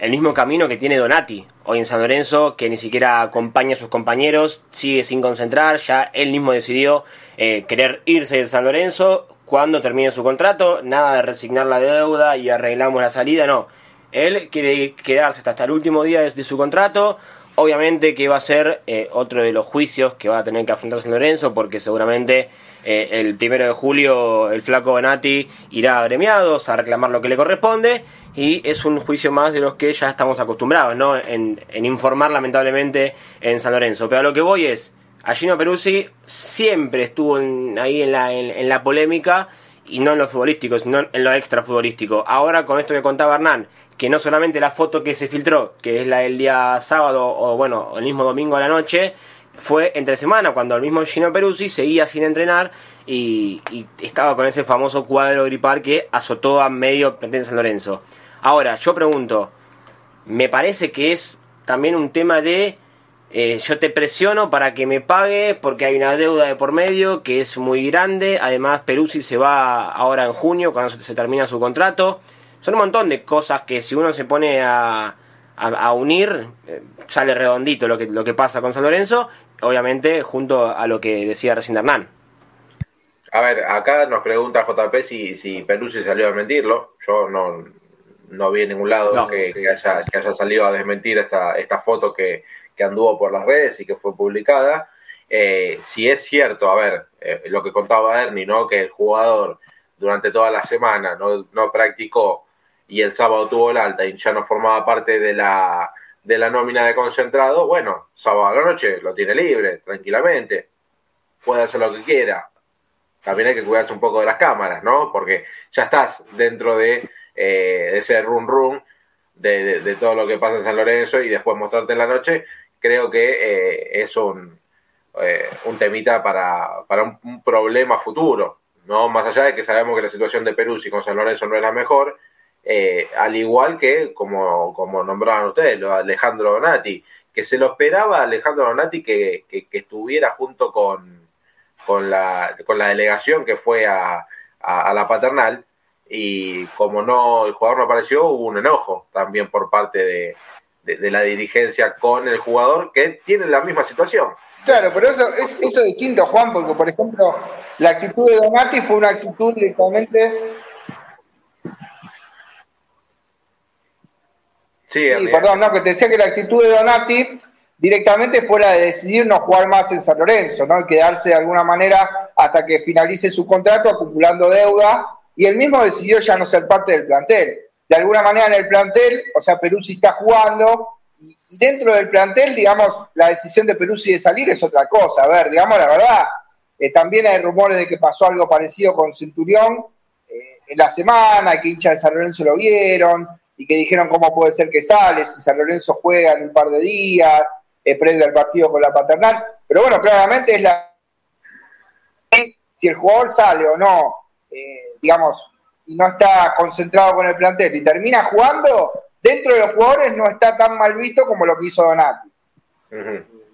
el mismo camino que tiene Donati. Hoy en San Lorenzo, que ni siquiera acompaña a sus compañeros, sigue sin concentrar, ya él mismo decidió eh, querer irse de San Lorenzo. Cuando termine su contrato, nada de resignar la deuda y arreglamos la salida, no. Él quiere quedarse hasta, el último día de, su contrato, obviamente que va a ser eh, otro de los juicios que va a tener que afrontar San Lorenzo, porque seguramente eh, el primero de julio el flaco Donati irá a gremiados a reclamar lo que le corresponde y es un juicio más de los que ya estamos acostumbrados, ¿no? En, informar lamentablemente en San Lorenzo. Pero a lo que voy es, Gino Peruzzi siempre estuvo ahí en la, en, la polémica y no en lo futbolístico, sino en lo extra futbolístico. Ahora con esto que contaba Hernán, que no solamente la foto que se filtró, que es la del día sábado o bueno, el mismo domingo a la noche, fue entre semana cuando el mismo Gino Peruzzi seguía sin entrenar y, estaba con ese famoso cuadro gripal que azotó a medio plantel San Lorenzo. Ahora, yo pregunto, me parece que es también un tema de eh, yo te presiono para que me pague porque hay una deuda de por medio que es muy grande. Además, Peruzzi se va ahora en junio cuando se termina su contrato. Son un montón de cosas que si uno se pone a, unir, eh, sale redondito lo que, lo que pasa con San Lorenzo, obviamente junto a lo que decía recién Hernán. A ver, acá nos pregunta JP si, si Peruzzi salió a mentirlo. Yo no, no vi en ningún lado que, haya, que haya salido a desmentir esta, esta foto que, que anduvo por las redes y que fue publicada. Eh, si es cierto, a ver, eh, lo que contaba Ernie, ¿no? Que el jugador durante toda la semana no, no, practicó y el sábado tuvo el alta y ya no formaba parte de la, de la nómina de concentrado, bueno, sábado a la noche lo tiene libre, tranquilamente, puede hacer lo que quiera. También hay que cuidarse un poco de las cámaras, ¿no? Porque ya estás dentro de, eh, ese run run de, de, todo lo que pasa en San Lorenzo y después mostrarte en la noche, creo que eh, es un, eh, un temita para, para un, problema futuro, ¿no? Más allá de que sabemos que la situación de Perú y con San Lorenzo no es la mejor, eh, al igual que, como, como nombraban ustedes, lo Alejandro Donati, que se lo esperaba Alejandro Donati que, que, estuviera junto con, con, la, con la delegación que fue a, a, la paternal, y como no el jugador no apareció, hubo un enojo también por parte de, de, la dirigencia con el jugador que tiene la misma situación. Claro, pero eso es, eso distinto, Juan, porque por ejemplo, la actitud de Donati fue una actitud directamente. Sí, perdón, no, que te decía que la actitud de Donati directamente fue la de decidir no jugar más en San Lorenzo, ¿no? Y quedarse de alguna manera hasta que finalice su contrato acumulando deuda, y él mismo decidió ya no ser parte del plantel de alguna manera en el plantel, o sea, Peruzzi está jugando, y, dentro del plantel, digamos, la decisión de Peruzzi de salir es otra cosa. A ver, digamos la verdad, eh, también hay rumores de que pasó algo parecido con Centurión eh, en la semana, que hincha de San Lorenzo lo vieron, y que dijeron cómo puede ser que sale, si San Lorenzo juega en un par de días, eh, previo al partido con la paternal. Pero bueno, claramente es la... Si el jugador sale o no, digamos, y no está concentrado con el plantel y termina jugando, dentro de los jugadores no está tan mal visto como lo que hizo Donati.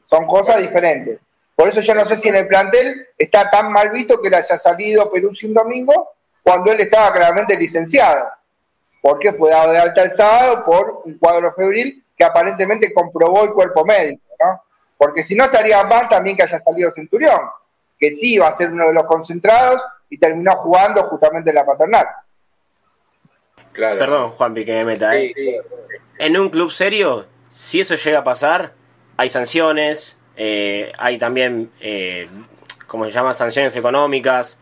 Son cosas diferentes. Por eso yo no sé si en el plantel está tan mal visto que le haya salido Peruzzi un domingo cuando él estaba claramente licenciado. Porque fue dado de alta el sábado por un cuadro febril que aparentemente comprobó el cuerpo médico, ¿no? Porque si no estaría mal también que haya salido Centurión, que sí iba a ser uno de los concentrados y terminó jugando justamente en la paternal. Perdón, Juanpi, que me meta. ¿eh? En un club serio, si eso llega a pasar, hay sanciones, eh, hay también, eh, como se llama, sanciones económicas,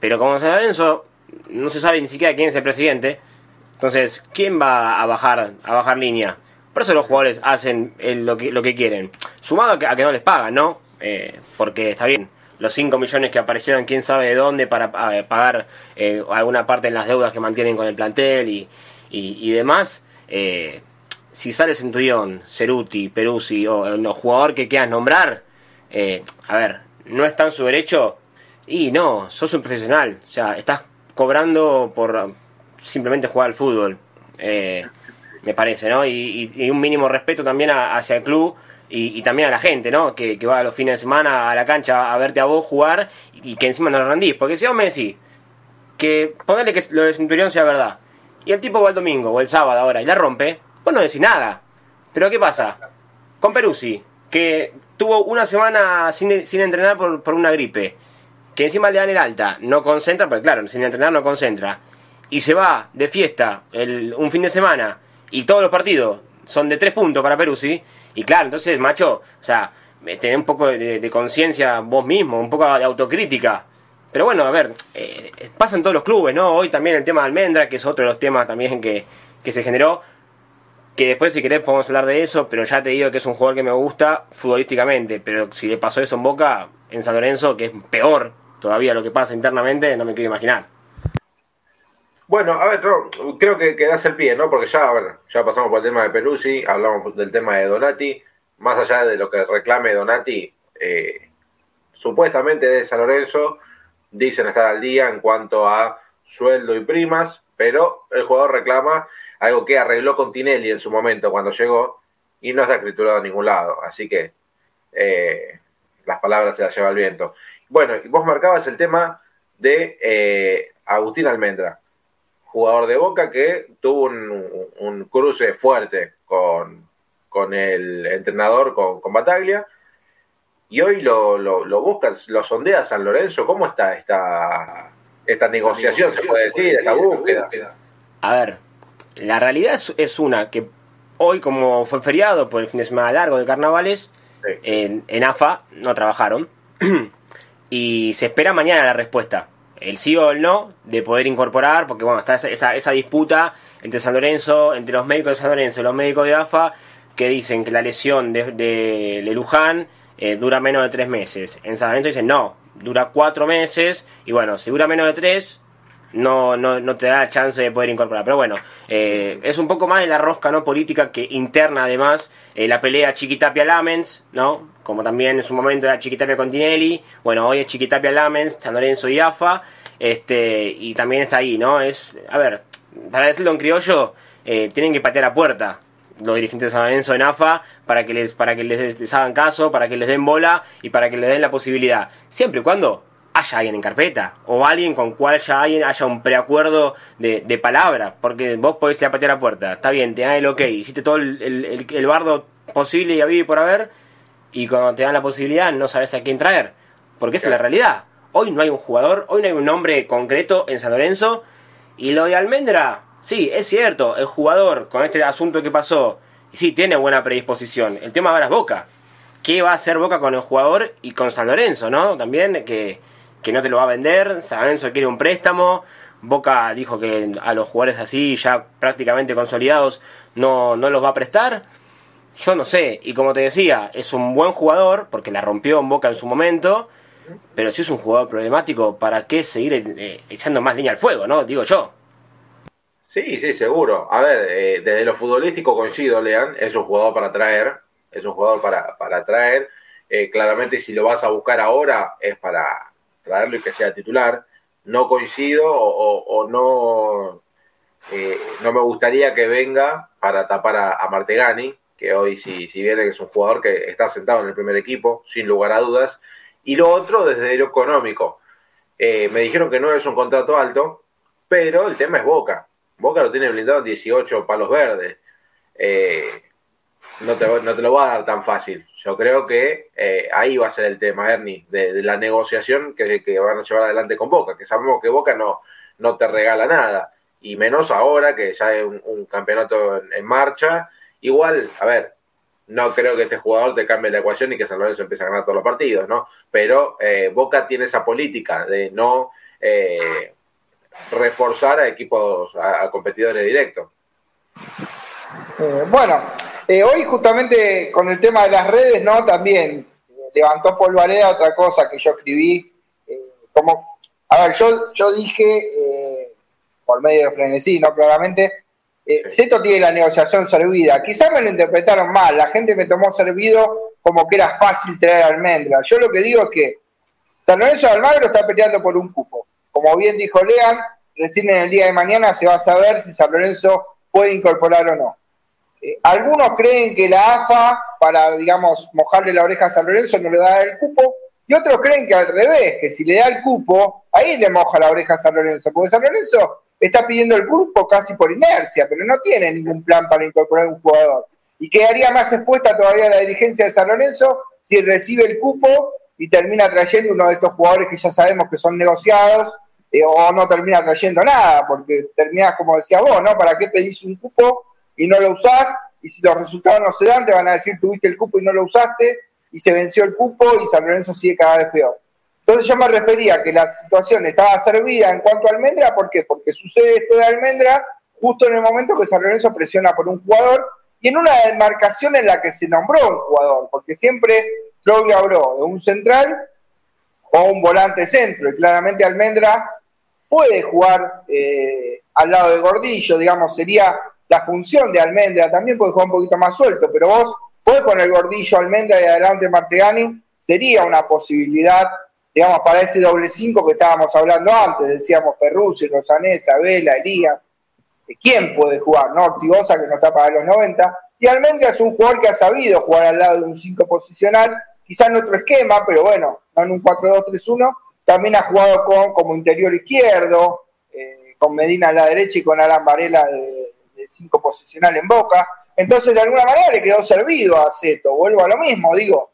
pero como San Lorenzo no se sabe ni siquiera quién es el presidente, entonces, ¿quién va a bajar, a bajar línea? Por eso los jugadores hacen lo, que, lo que quieren. Sumado a que, a que no les pagan, ¿no? Eh, porque está bien, los 5 millones que aparecieron quién sabe de dónde para pagar eh, alguna parte de las deudas que mantienen con el plantel y, y, demás. Eh, si sale Centurión, Ceruti, Peruzzi o el jugador que quieras nombrar, eh, a ver, no está en su derecho y no, sos un profesional, o sea, estás cobrando por simplemente jugar al fútbol, me parece, ¿no? Y, un mínimo respeto también hacia el club y, también a la gente, ¿no? Que, va los fines de semana a la cancha a verte a vos jugar y, que encima no lo rendís. Porque si vos me decís que ponerle que lo de Centurión sea verdad y el tipo va el domingo o el sábado ahora y la rompe, vos no decís nada. Pero ¿qué pasa? Con Peruzzi, que tuvo una semana sin, sin entrenar por, por una gripe, que encima le dan el alta, no concentra, pero claro, sin entrenar no concentra, y se va de fiesta el, un fin de semana y todos los partidos son de tres puntos para Peruzzi, y claro, entonces, macho, o sea, tener un poco de, conciencia vos mismo, un poco de autocrítica. Pero bueno, a ver, eh, pasa en todos los clubes, ¿no? Hoy también el tema de Almendra, que es otro de los temas también que, que se generó. Que después, si querés, podemos hablar de eso, pero ya te digo que es un jugador que me gusta futbolísticamente. Pero si le pasó eso en Boca, en San Lorenzo, que es peor todavía lo que pasa internamente, no me quiero imaginar. Bueno, a ver, creo que, que das el pie, ¿no? Porque ya, a ver, ya pasamos por el tema de Pelusi, hablamos del tema de Donati, más allá de lo que reclame Donati, eh, supuestamente de San Lorenzo dicen estar al día en cuanto a sueldo y primas, pero el jugador reclama algo que arregló con Tinelli en su momento cuando llegó y no está escriturado en ningún lado. Así que eh, las palabras se las lleva el viento. Bueno, vos marcabas el tema de eh, Agustín Almendra, jugador de Boca que tuvo un, cruce fuerte con, con el entrenador, con, con Bataglia, y hoy lo, lo, lo buscas, lo sondea San Lorenzo. ¿Cómo está esta, esta negociación, se puede decir, esta búsqueda? A ver, la realidad es, una, que hoy como fue feriado por el fin de semana largo de carnavales, en, en AFA no trabajaron y se espera mañana la respuesta. El sí o el no de poder incorporar, porque bueno, está esa, esa, disputa entre San Lorenzo, entre los médicos de San Lorenzo y los médicos de AFA, que dicen que la lesión de, de, eh, dura menos de tres meses. En San Lorenzo dicen no, dura cuatro meses y bueno, si dura menos de tres, no, no, no te da chance de poder incorporar. Pero bueno, eh, es un poco más de la rosca no política que interna además eh, la pelea Chiquitapia-Lamens, ¿no? Como también en su momento era Chiquitapia con Tinelli, bueno, hoy es Chiquitapia-Lamens, San Lorenzo y AFA, este, y también está ahí, ¿no? Es, a ver, para decirlo en criollo, tienen que patear la puerta los dirigentes de San Lorenzo en AFA para que les para que les, hagan caso, para que les den bola y para que les den la posibilidad, siempre y cuando haya alguien en carpeta o alguien con cual ya alguien haya un preacuerdo de, de palabra, porque vos podés ir a patear la puerta, está bien, te dan el ok, hiciste todo el, el, bardo posible y había por haber y cuando te dan la posibilidad no sabes a quién traer, porque esa es la realidad. Hoy no hay un jugador, hoy no hay un nombre concreto en San Lorenzo y lo de Almendra Sí, es cierto, el jugador con este asunto que pasó, sí, tiene buena predisposición. El tema ahora es Boca. ¿Qué va a hacer Boca con el jugador y con San Lorenzo, no? También que, que no te lo va a vender, San quiere un préstamo, Boca dijo que a los jugadores así, ya prácticamente consolidados, no, no los va a prestar. Yo no sé, y como te decía, es un buen jugador, porque la rompió en Boca en su momento, pero si es un jugador problemático, ¿para qué seguir eh, echando más leña al fuego, no? Digo yo. Sí, sí, seguro. A ver, eh, desde lo futbolístico coincido, Lean, es un jugador para traer, es un jugador para, para traer. Eh, claramente si lo vas a buscar ahora es para traerlo y que sea titular. No coincido o, no, eh, no me gustaría que venga para tapar a, Martegani, que hoy si, si viene es un jugador que está sentado en el primer equipo, sin lugar a dudas. Y lo otro desde lo económico. me dijeron que no es un contrato alto, pero el tema es Boca. Boca lo tiene blindado en 18 palos verdes. Eh, no, te, no te lo va a dar tan fácil. Yo creo que eh, ahí va a ser el tema, Ernie, de, la negociación que, van a llevar adelante con Boca, que sabemos que Boca no, no te regala nada, y menos ahora que ya hay un, campeonato en, marcha. Igual, a ver, no creo que este jugador te cambie la ecuación y que San Lorenzo empiece a ganar todos los partidos, ¿no? Pero eh, Boca tiene esa política de no reforzar a equipos, a, competidores directos. Eh, bueno, eh, hoy justamente con el tema de las redes, ¿no? También levantó polvareda otra cosa que yo escribí, eh, como, a ver, yo, yo dije, por medio de frenesí, ¿no? Claramente, Seto tiene la negociación servida. Quizás me lo interpretaron mal, la gente me tomó servido como que era fácil traer almendra. Yo lo que digo es que San Lorenzo de Almagro está peleando por un cupo. Como bien dijo Lean, recién en el día de mañana se va a saber si San Lorenzo puede incorporar o no. Eh, algunos creen que la AFA, para, digamos, mojarle la oreja a San Lorenzo, no le da el cupo, y otros creen que al revés, que si le da el cupo, ahí le moja la oreja a San Lorenzo, porque San Lorenzo está pidiendo el cupo casi por inercia, pero no tiene ningún plan para incorporar un jugador. Y quedaría más expuesta todavía la dirigencia de San Lorenzo si recibe el cupo y termina trayendo uno de estos jugadores que ya sabemos que son negociados o no termina trayendo nada, porque terminás, como decía vos, ¿no? ¿Para qué pedís un cupo y no lo usás? Y si los resultados no se dan, te van a decir, tuviste el cupo y no lo usaste, y se venció el cupo y San Lorenzo sigue cada vez peor. Entonces yo me refería a que la situación estaba servida en cuanto a Almendra, ¿por qué? Porque sucede esto de Almendra justo en el momento que San Lorenzo presiona por un jugador y en una demarcación en la que se nombró un jugador, porque siempre Claudio habló de un central o un volante centro, y claramente Almendra puede jugar eh, al lado de Gordillo, digamos, sería la función de Almendra, también puede jugar un poquito más suelto, pero vos podés poner Gordillo, Almendra y adelante Martegani, sería una posibilidad, digamos, para ese doble cinco que estábamos hablando antes, decíamos Perruzzi, Rosanesa, Vela, Elías, ¿quién puede jugar? ¿No? Ortigosa, que no está para los 90, y Almendra es un jugador que ha sabido jugar al lado de un 5 posicional, quizás en otro esquema, pero bueno, no en un 4-2-3-1, también ha jugado con como interior izquierdo, eh, con Medina a la derecha y con Alan Varela de, cinco posicional en Boca. Entonces, de alguna manera le quedó servido a Zeto. Vuelvo a lo mismo, digo,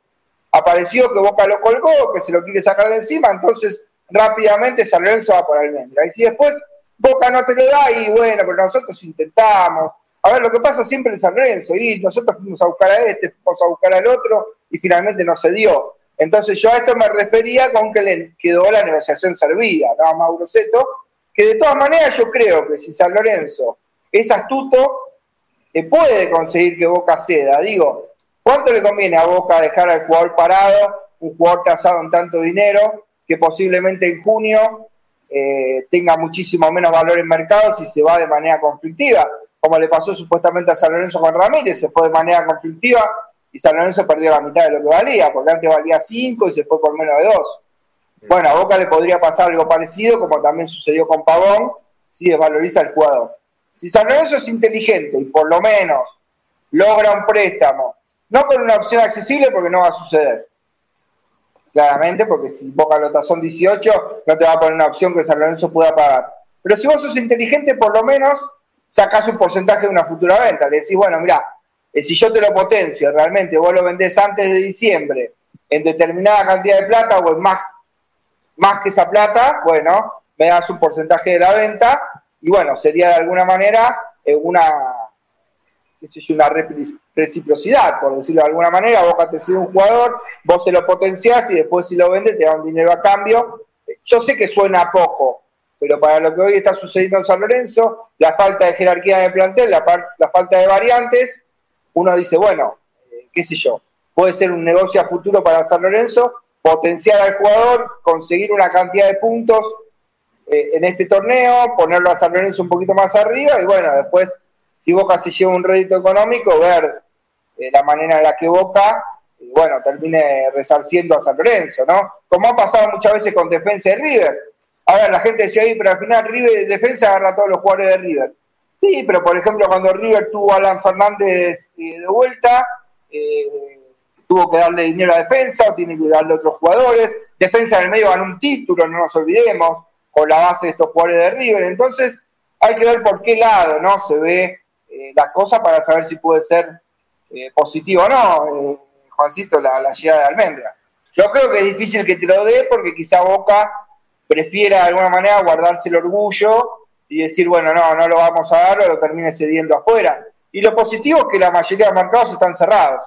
apareció que Boca lo colgó, que se lo quiere sacar de encima, entonces rápidamente San Lorenzo va por Almendra. Y si después Boca no te lo da, y bueno, pero nosotros intentamos. A ver, lo que pasa siempre en San Lorenzo, y nosotros fuimos a buscar a este, fuimos a buscar al otro, y finalmente no se dio. Entonces yo a esto me refería con que le quedó la negociación servida, ¿no? Mauro Seto, que de todas maneras yo creo que si San Lorenzo es astuto, eh, puede conseguir que Boca ceda. Digo, ¿cuánto le conviene a Boca dejar al jugador parado, un jugador tasado en tanto dinero, que posiblemente en junio eh, tenga muchísimo menos valor en mercado si se va de manera conflictiva? Como le pasó supuestamente a San Lorenzo con Ramírez, se fue de manera conflictiva y San Lorenzo perdió la mitad de lo que valía, porque antes valía 5 y se fue por menos de 2. Bueno, a Boca le podría pasar algo parecido, como también sucedió con Pavón, si desvaloriza el jugador. Si San Lorenzo es inteligente y por lo menos logra un préstamo, no con una opción accesible porque no va a suceder, claramente, porque si Boca lo son 18, no te va a poner una opción que San Lorenzo pueda pagar. Pero si vos sos inteligente, por lo menos sacás un porcentaje de una futura venta. Le decís, bueno, mira, eh, si yo te lo potencio, realmente vos lo vendés antes de diciembre en determinada cantidad de plata o en más, más que esa plata, bueno, me das un porcentaje de la venta y bueno, sería de alguna manera eh, una, qué sé una reciprocidad, por decirlo de alguna manera, vos te un jugador, vos se lo potenciás y después si lo vendes te da un dinero a cambio. Yo sé que suena poco, pero para lo que hoy está sucediendo en San Lorenzo, la falta de jerarquía en el plantel, la, la falta de variantes, uno dice, bueno, eh, qué sé yo, puede ser un negocio a futuro para San Lorenzo, potenciar al jugador, conseguir una cantidad de puntos eh, en este torneo, ponerlo a San Lorenzo un poquito más arriba y bueno, después, si Boca se lleva un rédito económico, ver eh, la manera en la que Boca, bueno, termine resarciendo a San Lorenzo, ¿no? Como ha pasado muchas veces con defensa de River. A ver, la gente decía ahí, pero al final River defensa agarra a todos los jugadores de River. Sí, pero por ejemplo cuando River tuvo a Alan Fernández eh, de vuelta, eh, tuvo que darle dinero a defensa, o tiene que darle a otros jugadores. Defensa en el medio ganó un título, no nos olvidemos, con la base de estos jugadores de River. Entonces hay que ver por qué lado no se ve eh, la cosa para saber si puede ser positivo o no, Juancito, la, la llegada de Almendra. Yo creo que es difícil que te lo dé porque quizá Boca prefiera de alguna manera guardarse el orgullo y decir, bueno, no, no lo vamos a dar o lo termine cediendo afuera. Y lo positivo es que la mayoría de mercados están cerrados.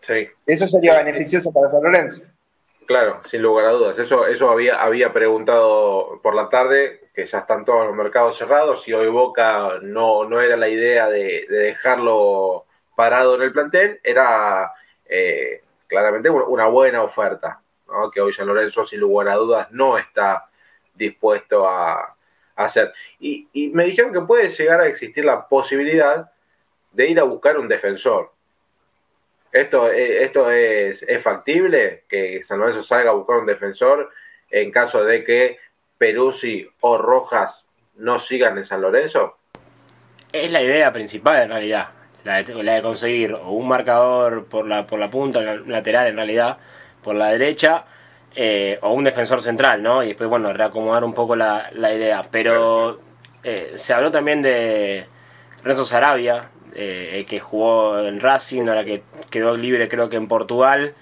Sí. Eso sería beneficioso para San Lorenzo. Claro, sin lugar a dudas. Eso, eso había, había preguntado por la tarde, que ya están todos los mercados cerrados, y hoy Boca no, no era la idea de, dejarlo parado en el plantel, era eh, claramente una buena oferta, que hoy San Lorenzo, sin lugar a dudas, no está dispuesto a, hacer. Y, y, me dijeron que puede llegar a existir la posibilidad de ir a buscar un defensor. ¿Esto, eh, esto es, es factible? ¿Que San Lorenzo salga a buscar un defensor en caso de que Peruzzi o Rojas no sigan en San Lorenzo? Es la idea principal en realidad, la de, la de conseguir un marcador por la, por la punta, lateral en realidad, por la derecha, eh, o un defensor central, ¿no? Y después, bueno, reacomodar un poco la, idea. Pero eh, se habló también de Renzo Sarabia, eh, que jugó en Racing, ahora que quedó libre creo que en Portugal,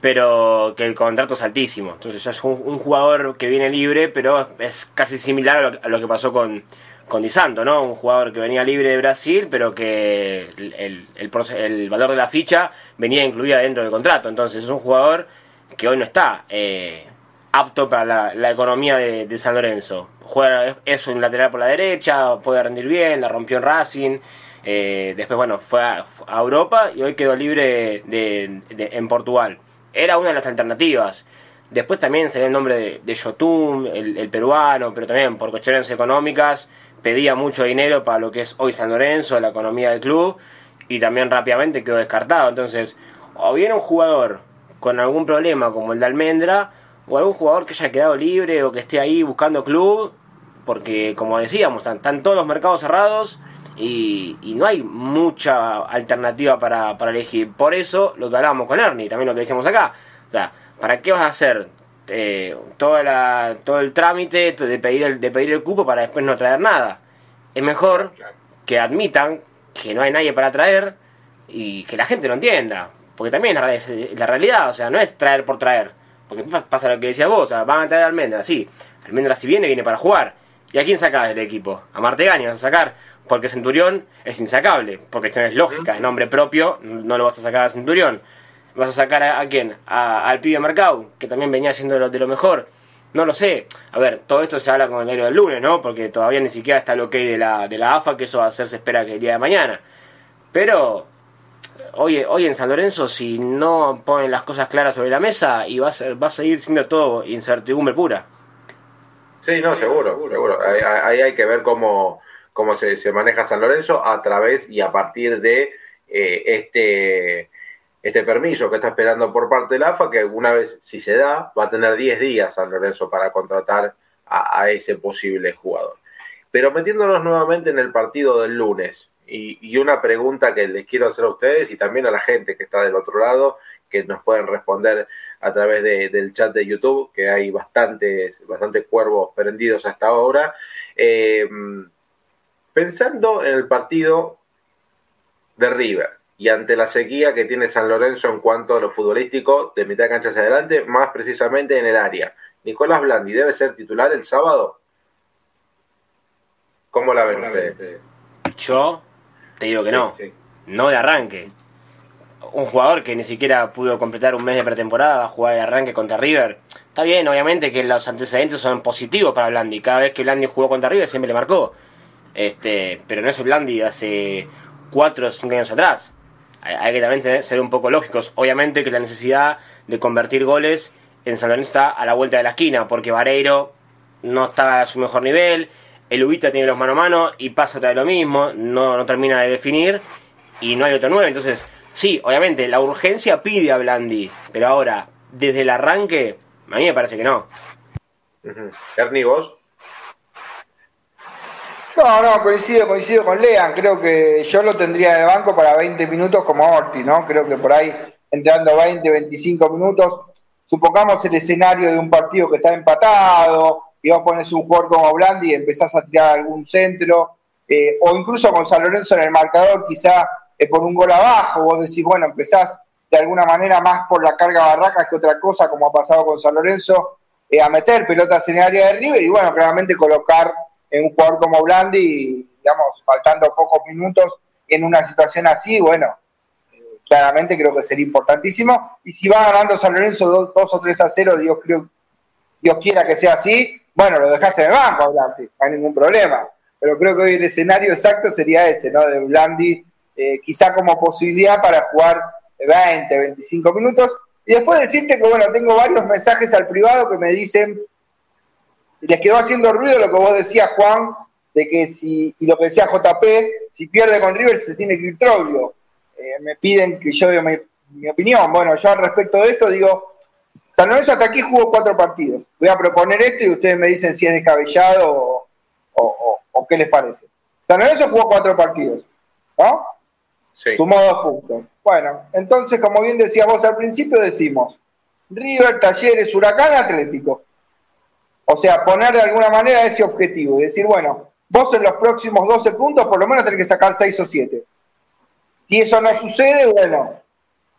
pero que el contrato es altísimo. Entonces ya es un, jugador que viene libre, pero es casi similar a lo, que pasó con, con Di Santo, ¿no? Un jugador que venía libre de Brasil, pero que el, el valor de la ficha venía incluida dentro del contrato. Entonces es un jugador que hoy no está eh, apto para la, economía de, San Lorenzo. Juega, es un lateral por la derecha, puede rendir bien, la rompió en Racing. Eh, después, bueno, fue a, Europa y hoy quedó libre de, en Portugal. Era una de las alternativas. Después también salió el nombre de, de el, peruano, pero también por cuestiones económicas pedía mucho dinero para lo que es hoy San Lorenzo, la economía del club, y también rápidamente quedó descartado. Entonces, o viene un jugador con algún problema como el de Almendra, o algún jugador que haya quedado libre o que esté ahí buscando club, porque como decíamos, están, todos los mercados cerrados y, no hay mucha alternativa para, para, elegir. Por eso lo que hablábamos con Ernie, también lo que decíamos acá. O sea, ¿para qué vas a hacer eh, toda la, todo el trámite de pedir el, de pedir el cupo para después no traer nada? Es mejor que admitan que no hay nadie para traer y que la gente lo entienda. Porque también es la realidad, o sea, no es traer por traer. Porque pasa lo que decías vos, o sea, van a traer a Almendra, sí. Almendra si viene, viene para jugar. ¿Y a quién sacás del equipo? A Martegani vas a sacar, porque Centurión es insacable, porque esto es lógica, es nombre propio, no lo vas a sacar a Centurión. ¿Vas a sacar a, quién? al pibe Marcau, que también venía siendo de lo, mejor. No lo sé. A ver, todo esto se habla con el diario del lunes, ¿no? Porque todavía ni siquiera está el ok de la, de la AFA, que eso va a hacerse espera que el día de mañana. Pero hoy, hoy en San Lorenzo, si no ponen las cosas claras sobre la mesa, y va a, ser, va a seguir siendo todo incertidumbre pura. Sí, no, seguro, seguro. Ahí, hay que ver cómo, cómo se, maneja San Lorenzo a través y a partir de eh, este, este permiso que está esperando por parte del AFA, que una vez, si se da, va a tener 10 días San Lorenzo para contratar a, a ese posible jugador. Pero metiéndonos nuevamente en el partido del lunes, y, una pregunta que les quiero hacer a ustedes y también a la gente que está del otro lado, que nos pueden responder a través del chat de YouTube, que hay bastantes, bastantes cuervos prendidos hasta ahora. Eh, pensando en el partido de River y ante la sequía que tiene San Lorenzo en cuanto a lo futbolístico de mitad de cancha hacia adelante, más precisamente en el área. Nicolás Blandi debe ser titular el sábado. ¿Cómo la ven ustedes? Yo te digo que no. No de arranque. Un jugador que ni siquiera pudo completar un mes de pretemporada va a jugar de arranque contra River. Está bien, obviamente que los antecedentes son positivos para Blandi. Cada vez que Blandi jugó contra River siempre le marcó. Este, pero no es Blandi hace 4 o 5 años atrás. Hay, que también ser un poco lógicos. Obviamente que la necesidad de convertir goles en San está a la vuelta de la esquina, porque Vareiro no está a su mejor nivel, el Ubita tiene los mano a mano y pasa otra lo mismo, no, termina de definir y no hay otro nuevo. Entonces, sí, obviamente, la urgencia pide a Blandi, pero ahora, desde el arranque, a mí me parece que no. Ernie, ¿vos? No, no, coincido, coincido con Lean. Creo que yo lo tendría en el banco para 20 minutos como Orti, ¿no? Creo que por ahí, entrando 20, 25 minutos, supongamos el escenario de un partido que está empatado, y vos pones un jugador como Blandi y empezás a tirar algún centro, eh, o incluso con San Lorenzo en el marcador, quizá eh, por un gol abajo, vos decís, bueno, empezás de alguna manera más por la carga barraca que otra cosa, como ha pasado con San Lorenzo, eh, a meter pelotas en el área de River y bueno, claramente colocar en un jugador como Blandi, digamos, faltando pocos minutos en una situación así, bueno, claramente creo que sería importantísimo. Y si va ganando San Lorenzo 2, o 3 a 0, Dios, Dios quiera que sea así, bueno, lo dejas en el banco, Blandi, no hay ningún problema. Pero creo que hoy el escenario exacto sería ese, ¿no? De Blandi, eh, quizá como posibilidad para jugar 20, 25 minutos. Y después decirte que, bueno, tengo varios mensajes al privado que me dicen, y les quedó haciendo ruido lo que vos decías, Juan, de que si, y lo que decía JP, si pierde con River se tiene que ir Troglio. Eh, me piden que yo dé mi, mi opinión. Bueno, yo al respecto de esto digo, San Lorenzo hasta aquí jugó cuatro partidos. Voy a proponer esto y ustedes me dicen si es descabellado o, qué les parece. San Lorenzo jugó cuatro partidos, ¿no? Sí. Sumó dos puntos. Bueno, entonces, como bien decíamos al principio, decimos River, Talleres, Huracán, Atlético. O sea, poner de alguna manera ese objetivo y decir, bueno, vos en los próximos 12 puntos por lo menos tenés que sacar 6 o 7. Si eso no sucede, bueno,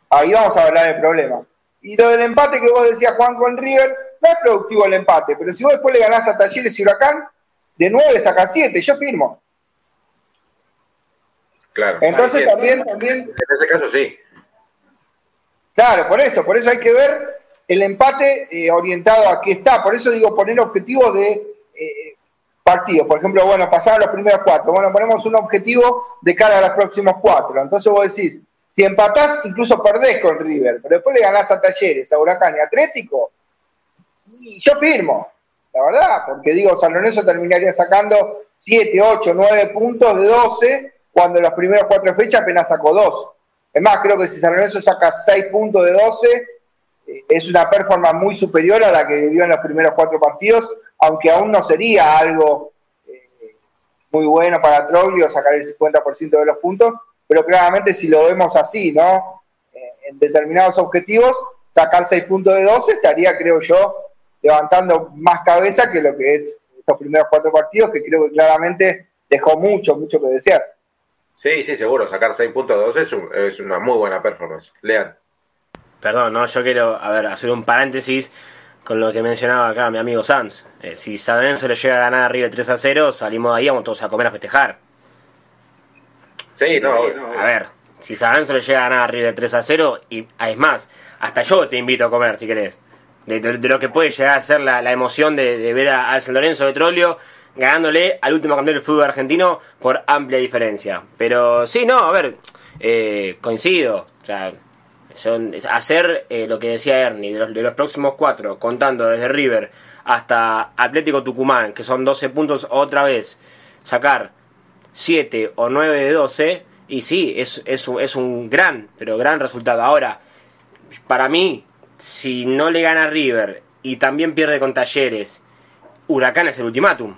ahí vamos a hablar del problema. Y lo del empate que vos decías, Juan, con River, no es productivo el empate, pero si vos después le ganás a Talleres y Huracán, de 9 sacas 7, yo firmo. Claro. Entonces también, también... En ese caso sí. Claro, por eso, por eso hay que ver el empate eh, orientado a qué está. Por eso digo poner objetivos de eh, partidos. Por ejemplo, bueno, pasaron los primeros cuatro. Bueno, ponemos un objetivo de cara a los próximos cuatro. Entonces vos decís, si empatás, incluso perdés con River, pero después le ganás a Talleres, a Huracán y a Atlético, y yo firmo, la verdad, porque digo, San Lorenzo terminaría sacando 7, 8, 9 puntos de 12, cuando en las primeras cuatro fechas apenas sacó 2. Es más, creo que si San Lorenzo saca 6 puntos de 12, eh, es una performance muy superior a la que dio en los primeros cuatro partidos, aunque aún no sería algo eh, muy bueno para Troglio sacar el 50% de los puntos, pero claramente si lo vemos así, ¿no? Eh, en determinados objetivos, sacar 6 puntos de 12 estaría, creo yo, levantando más cabeza que lo que es estos primeros cuatro partidos, que creo que claramente dejó mucho, mucho que desear. Sí, sí, seguro, sacar 6 puntos de 12 es, es una muy buena performance. Lean. Perdón, no, yo quiero, a ver, hacer un paréntesis con lo que mencionaba acá mi amigo Sanz. Eh, si San Lorenzo le llega a ganar arriba 3 a 0, salimos de ahí, vamos todos a comer a festejar. Sí, no, A ver, si San Lorenzo le llega a ganar arriba de 3 a 0, y ah, es más, hasta yo te invito a comer si querés. De, lo que puede llegar a ser la, emoción de, ver a, San Lorenzo de Trolio ganándole al último campeón del fútbol argentino por amplia diferencia. Pero sí, no, a ver, eh, coincido. O sea, son, hacer eh, lo que decía Ernie, de los, de los próximos cuatro, contando desde River hasta Atlético Tucumán, que son 12 puntos otra vez, sacar 7 o 9 de 12, y sí, es, es, es un gran, pero gran resultado. Ahora, para mí, si no le gana River y también pierde con Talleres, Huracán es el ultimátum.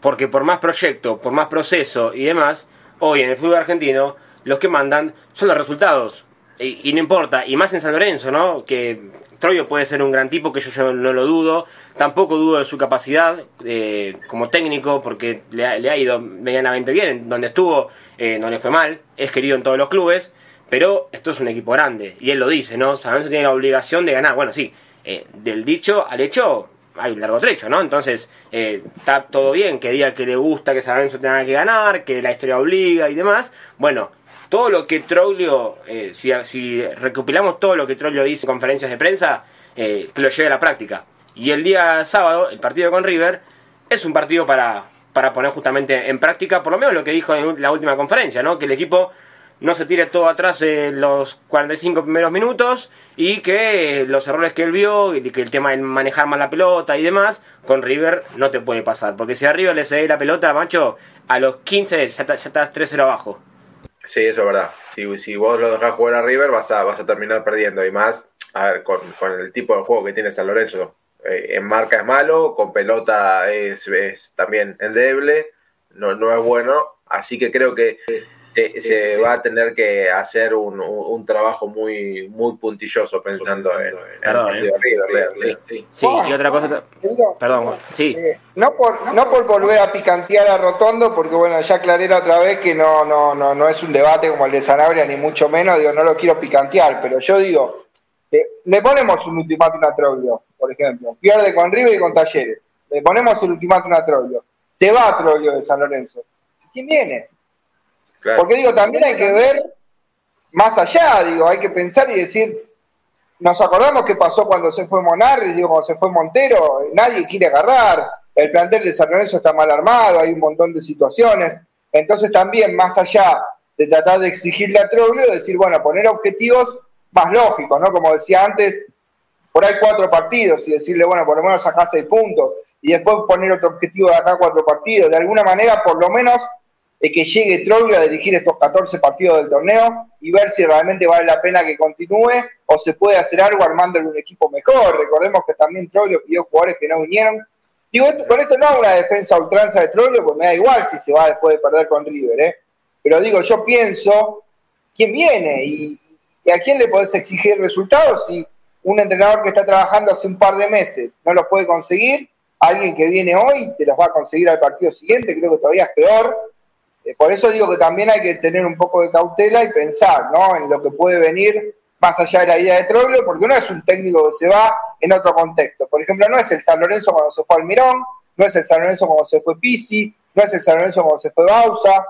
Porque por más proyecto, por más proceso y demás, hoy en el fútbol argentino los que mandan son los resultados. Y, no importa, y más en San Lorenzo, ¿no? Que Troyo puede ser un gran tipo, que yo, no lo dudo. Tampoco dudo de su capacidad eh, como técnico, porque le ha, ido medianamente bien. Donde estuvo, eh, no le fue mal. Es querido en todos los clubes. Pero esto es un equipo grande. Y él lo dice, ¿no? San Lorenzo tiene la obligación de ganar. Bueno, sí, eh, del dicho al hecho hay un largo trecho, ¿no? Entonces, está todo bien que diga que le gusta que San Lorenzo tenga que ganar, que la historia obliga y demás. Bueno, todo lo que Troglio, eh, si, recopilamos todo lo que Troglio dice en conferencias de prensa, eh, que lo lleve a la práctica. Y el día sábado, el partido con River, es un partido para, para poner justamente en práctica, por lo menos lo que dijo en la última conferencia, ¿no? Que el equipo no se tire todo atrás en los 45 primeros minutos y que los errores que él vio, que el tema de manejar más la pelota y demás, con River no te puede pasar. Porque si a River le cede la pelota, macho, a los 15 ya, ya estás 3-0 abajo. Sí, eso es verdad. Si, si vos lo dejás jugar a River, vas a, vas a terminar perdiendo. Y más, a ver, con, el tipo de juego que tiene San Lorenzo. Eh, en marca es malo, con pelota es, es también endeble, no, no es bueno. Así que creo que se va a tener que hacer un, un, trabajo muy muy puntilloso pensando en, perdón, ¿eh? River, sí. y otra cosa perdón sí. eh, no por no por volver a picantear a Rotondo porque bueno ya aclaré otra vez que no no no no es un debate como el de Sanabria ni mucho menos digo no lo quiero picantear pero yo digo eh, le ponemos un ultimátum a Troglio por ejemplo. Pierde con River y con Talleres. Le ponemos el ultimátum a Troglio. Se va a Troglio de San Lorenzo. ¿quién viene? Porque digo, también hay que ver más allá, digo, hay que pensar y decir, nos acordamos qué pasó cuando se fue Monarri, digo, cuando se fue Montero, nadie quiere agarrar, el plantel de San Lorenzo está mal armado, hay un montón de situaciones. Entonces también, más allá de tratar de exigirle a Troglio, decir, bueno, poner objetivos más lógicos, ¿no? Como decía antes, por ahí cuatro partidos y decirle, bueno, por lo menos acá seis puntos, y después poner otro objetivo de acá cuatro partidos. De alguna manera, por lo menos, de que llegue Troglio a dirigir estos 14 partidos del torneo y ver si realmente vale la pena que continúe o se puede hacer algo armándole un equipo mejor. Recordemos que también Troglio pidió jugadores que no vinieron. Digo, con esto no es una defensa ultranza de Troglio, pues me da igual si se va después de perder con River, ¿eh? Pero digo, yo pienso, ¿quién viene? ¿Y, a quién le podés exigir resultados si un entrenador que está trabajando hace un par de meses no los puede conseguir? Alguien que viene hoy te los va a conseguir al partido siguiente, creo que todavía es peor por eso digo que también hay que tener un poco de cautela y pensar ¿no? en lo que puede venir más allá de la idea de Troglio, porque no es un técnico que se va en otro contexto. Por ejemplo, no es el San Lorenzo cuando se fue Almirón, no es el San Lorenzo cuando se fue Pisi, no es el San Lorenzo cuando se fue Bausa.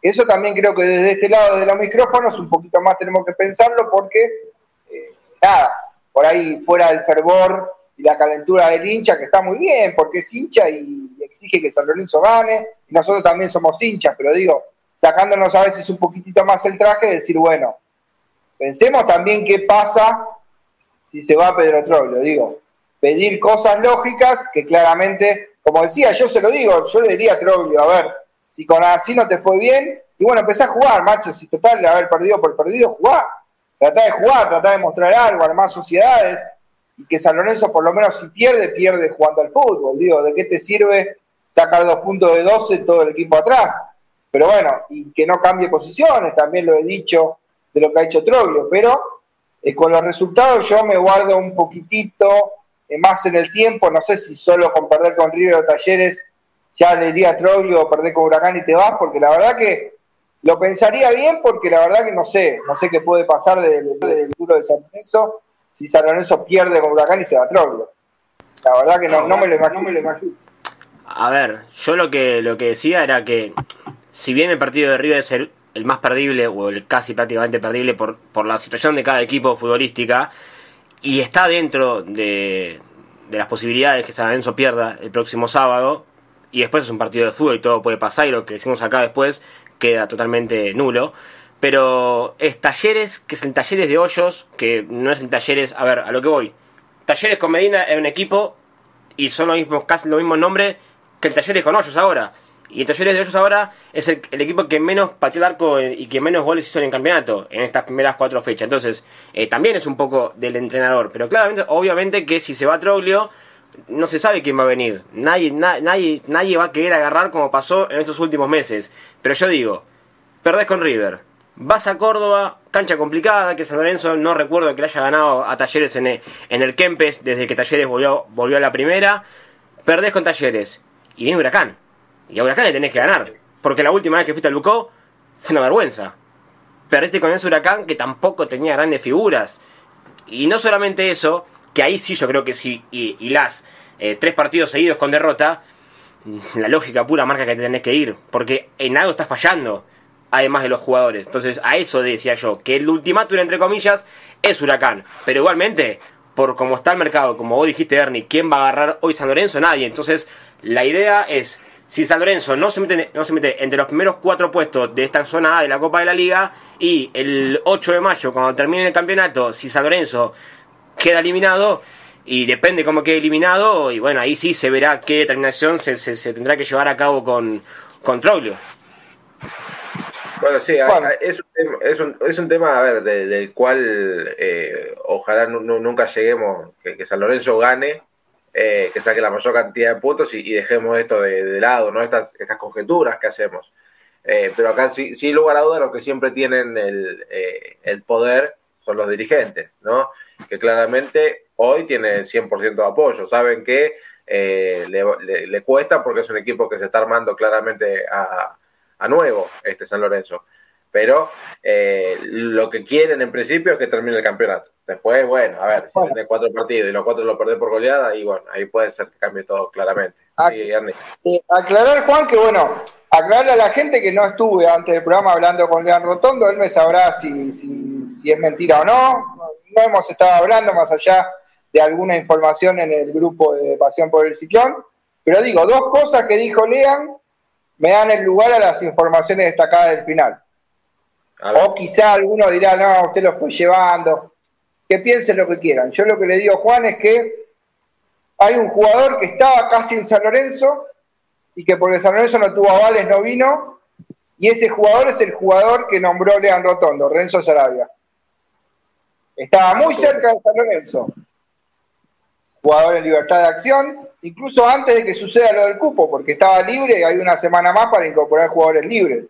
Eso también creo que desde este lado de los micrófonos un poquito más tenemos que pensarlo porque, eh, nada, por ahí fuera del fervor y la calentura del hincha, que está muy bien, porque es hincha y exige que San Lorenzo gane, y nosotros también somos hinchas, pero digo, sacándonos a veces un poquitito más el traje, decir, bueno, pensemos también qué pasa si se va Pedro Troglio, digo, pedir cosas lógicas que claramente como decía, yo se lo digo, yo le diría a Troglio, a ver, si con así no te fue bien, y bueno, empecé a jugar, macho, si total de haber perdido por perdido, jugar. Tratá de jugar, tratá de mostrar algo, armar sociedades, y que San Lorenzo por lo menos si pierde, pierde jugando al fútbol. Digo, ¿de qué te sirve sacar dos puntos de 12 todo el equipo atrás? Pero bueno, y que no cambie posiciones, también lo he dicho de lo que ha hecho Troglio, pero eh, con los resultados yo me guardo un poquitito eh, más en el tiempo, no sé si solo con perder con River o Talleres ya le diría a Troglio perder con Huracán y te vas, porque la verdad que lo pensaría bien, porque la verdad que no sé, no sé qué puede pasar del, del duro de San Lorenzo si San Lorenzo pierde con Huracán y se va a Troglio. La verdad que no, me no me lo imagino. A ver, yo lo que, lo que decía era que si bien el partido de River es el, el más perdible o el casi prácticamente perdible por, por la situación de cada equipo futbolística y está dentro de, de las posibilidades que San Lorenzo pierda el próximo sábado y después es un partido de fútbol y todo puede pasar y lo que decimos acá después queda totalmente nulo pero es Talleres, que es en Talleres de Hoyos, que no es en Talleres, a ver, a lo que voy. Talleres con Medina es un equipo y son los mismos, casi los mismos nombres que el Talleres con Hoyos ahora. Y el Talleres de Hoyos ahora es el, equipo que menos pateó el arco y que menos goles hizo en el campeonato en estas primeras cuatro fechas. Entonces, eh, también es un poco del entrenador. Pero claramente, obviamente que si se va Troglio, no se sabe quién va a venir. Nadie, na, nadie, nadie va a querer agarrar como pasó en estos últimos meses. Pero yo digo, perdés con River, Vas a Córdoba, cancha complicada, que San Lorenzo no recuerdo que le haya ganado a Talleres en el, en Kempes desde que Talleres volvió, volvió a la primera. Perdés con Talleres y viene Huracán. Y a Huracán le tenés que ganar. Porque la última vez que fuiste al Lucó fue una vergüenza. Perdiste con ese Huracán que tampoco tenía grandes figuras. Y no solamente eso, que ahí sí yo creo que sí, y, las eh, tres partidos seguidos con derrota, la lógica pura marca que te tenés que ir. Porque en algo estás fallando además de los jugadores. Entonces, a eso decía yo, que el ultimátum, entre comillas, es Huracán. Pero igualmente, por cómo está el mercado, como vos dijiste, Ernie, ¿quién va a agarrar hoy San Lorenzo? Nadie. Entonces, la idea es, si San Lorenzo no se mete, no se mete entre los primeros cuatro puestos de esta zona A de la Copa de la Liga, y el 8 de mayo, cuando termine el campeonato, si San Lorenzo queda eliminado, y depende cómo quede eliminado, y bueno, ahí sí se verá qué determinación se, se, se tendrá que llevar a cabo con, con Troglio. Bueno, sí, bueno. Es, un, es, un, es, un, tema, a ver, de, del cual eh, ojalá nunca lleguemos, que, que, San Lorenzo gane, eh, que saque la mayor cantidad de puntos y, dejemos esto de, lado, ¿no? Estas, estas conjeturas que hacemos. Eh, pero acá, sí, sin lugar a duda, los que siempre tienen el, eh, el poder son los dirigentes, ¿no? Que claramente hoy tienen 100% de apoyo. Saben que le, le, le cuesta porque es un equipo que se está armando claramente a a nuevo este San Lorenzo. Pero eh, lo que quieren en principio es que termine el campeonato. Después, bueno, a ver, si bueno. tiene cuatro partidos y los cuatro lo perdés por goleada, y bueno, ahí puede ser que cambie todo claramente. sí, eh, aclarar, Juan, que bueno, aclararle a la gente que no estuve antes del programa hablando con Lean Rotondo, él me sabrá si, si, si es mentira o no. No hemos estado hablando más allá de alguna información en el grupo de Pasión por el Ciclón. Pero digo, dos cosas que dijo Lean me dan el lugar a las informaciones destacadas del final. O quizá alguno dirá, no, usted lo fue llevando. Que piensen lo que quieran. Yo lo que le digo a Juan es que hay un jugador que estaba casi en San Lorenzo y que porque San Lorenzo no tuvo avales no vino. Y ese jugador es el jugador que nombró Lean Rotondo, Renzo Sarabia. Estaba muy cerca de San Lorenzo. Jugador en libertad de acción, incluso antes de que suceda lo del cupo, porque estaba libre y hay una semana más para incorporar jugadores libres.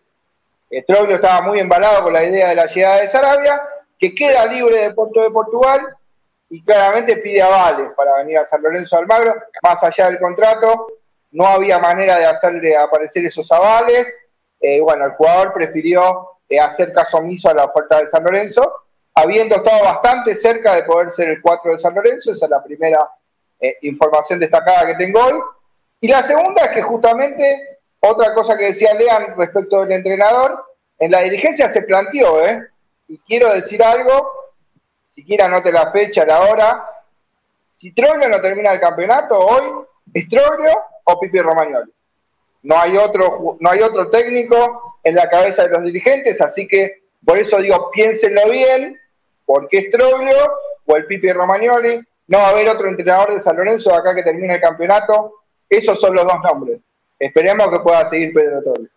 Troglio estaba muy embalado con la idea de la llegada de Sarabia, que queda libre de Porto de Portugal y claramente pide avales para venir a San Lorenzo Almagro. Más allá del contrato, no había manera de hacerle aparecer esos avales. Eh, bueno, el jugador prefirió eh, hacer caso omiso a la oferta de San Lorenzo, habiendo estado bastante cerca de poder ser el 4 de San Lorenzo, esa es la primera eh, información destacada que tengo hoy. Y la segunda es que justamente otra cosa que decía Lean respecto del entrenador, en la dirigencia se planteó, ¿eh? y quiero decir algo, siquiera anote la fecha, la hora, si Troglio no termina el campeonato hoy, ¿es Troglio o Pipi Romagnoli? No hay, otro, no hay otro técnico en la cabeza de los dirigentes, así que por eso digo, piénsenlo bien, porque es Troglio o el Pipi Romagnoli, no va a haber otro entrenador de San Lorenzo acá que termine el campeonato Esos son los dos nombres. Esperemos que pueda seguir Pedro Torres.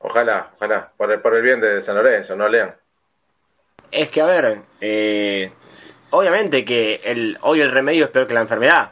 Ojalá, ojalá, por el, por el bien de San Lorenzo, no lean. Es que, a ver, eh, obviamente que el, hoy el remedio es peor que la enfermedad,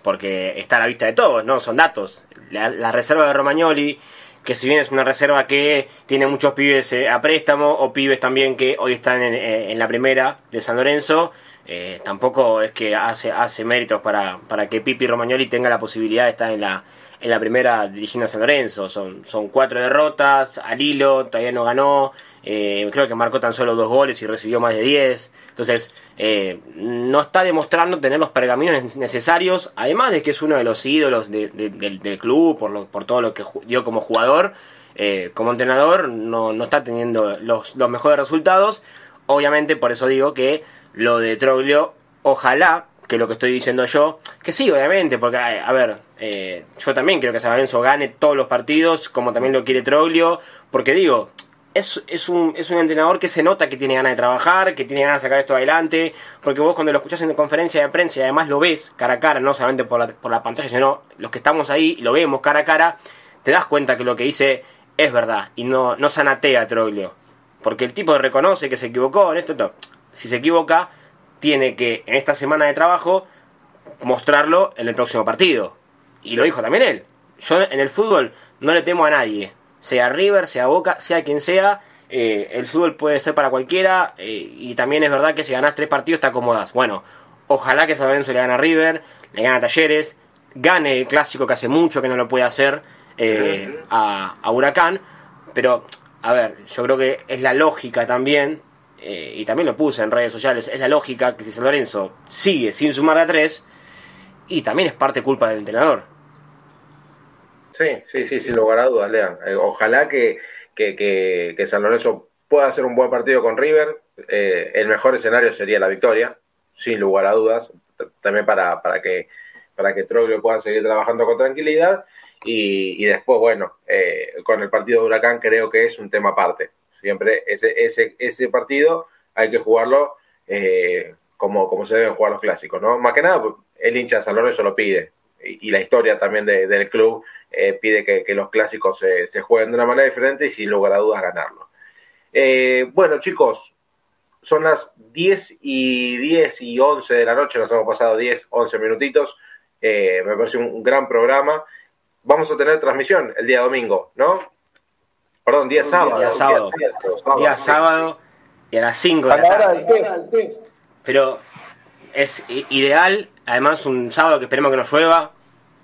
porque está a la vista de todos, ¿no? Son datos. La, la reserva de Romagnoli, que si bien es una reserva que tiene muchos pibes eh, a préstamo, o pibes también que hoy están en, eh, en la primera de San Lorenzo, eh, tampoco es que hace, hace méritos para, para que Pipi Romagnoli tenga la posibilidad de estar en la, en la primera dirigiendo a San Lorenzo. Son, son cuatro derrotas al hilo, todavía no ganó. Eh, creo que marcó tan solo dos goles y recibió más de diez. Entonces, eh, no está demostrando tener los pergaminos necesarios, además de que es uno de los ídolos de, de, del, del, club, por, lo, por todo lo que dio como jugador. Eh, como entrenador, no, no está teniendo los, los mejores resultados. Obviamente, por eso digo que lo de Troglio, ojalá que lo que estoy diciendo yo, que sí, obviamente, porque, a ver, eh, yo también quiero que San gane todos los partidos, como también lo quiere Troglio, porque digo, es, es, un, es un entrenador que se nota que tiene ganas de trabajar, que tiene ganas de sacar esto adelante, porque vos cuando lo escuchás en conferencia de prensa y además lo ves cara a cara, no solamente por la, por la pantalla, sino los que estamos ahí lo vemos cara a cara, te das cuenta que lo que dice es verdad y no, no sanatea a Troglio. Porque el tipo reconoce que se equivocó en esto. Si se equivoca, tiene que en esta semana de trabajo mostrarlo en el próximo partido. Y lo dijo también él. Yo en el fútbol no le temo a nadie. Sea River, sea Boca, sea quien sea. Eh, el fútbol puede ser para cualquiera. Eh, y también es verdad que si ganás tres partidos te acomodas. Bueno, ojalá que San Lorenzo le gane a River, le gane a Talleres, gane el clásico que hace mucho que no lo puede hacer eh, a, a Huracán. Pero, a ver, yo creo que es la lógica también y también lo puse en redes sociales, es la lógica que si San Lorenzo sigue sin sumar a tres, y también es parte culpa del entrenador. Sí, sí, sí, sin lugar a dudas, Lean. Eh, ojalá que, que, que, que, San Lorenzo pueda hacer un buen partido con River. Eh, el mejor escenario sería la victoria, sin lugar a dudas, también para, para que para que Troglio pueda seguir trabajando con tranquilidad. Y, y después, bueno, eh, con el partido de Huracán creo que es un tema aparte Siempre ese, ese, ese partido hay que jugarlo eh, como, como se deben jugar los clásicos, ¿no? Más que nada, el hincha de San Lorenzo lo pide. Y, y la historia también de, del club eh, pide que, que, los clásicos se, se, jueguen de una manera diferente y sin lugar a dudas ganarlo. Eh, bueno, chicos, son las 10 y 10 y 11 de la noche, nos hemos pasado 10, 11 minutitos. Eh, me parece un, un gran programa. Vamos a tener transmisión el día domingo, ¿no? Perdón, día sábado. Día sábado. Día sábado, día sábado y a las 5 de la tarde. Pero es ideal, además un sábado que esperemos que no llueva,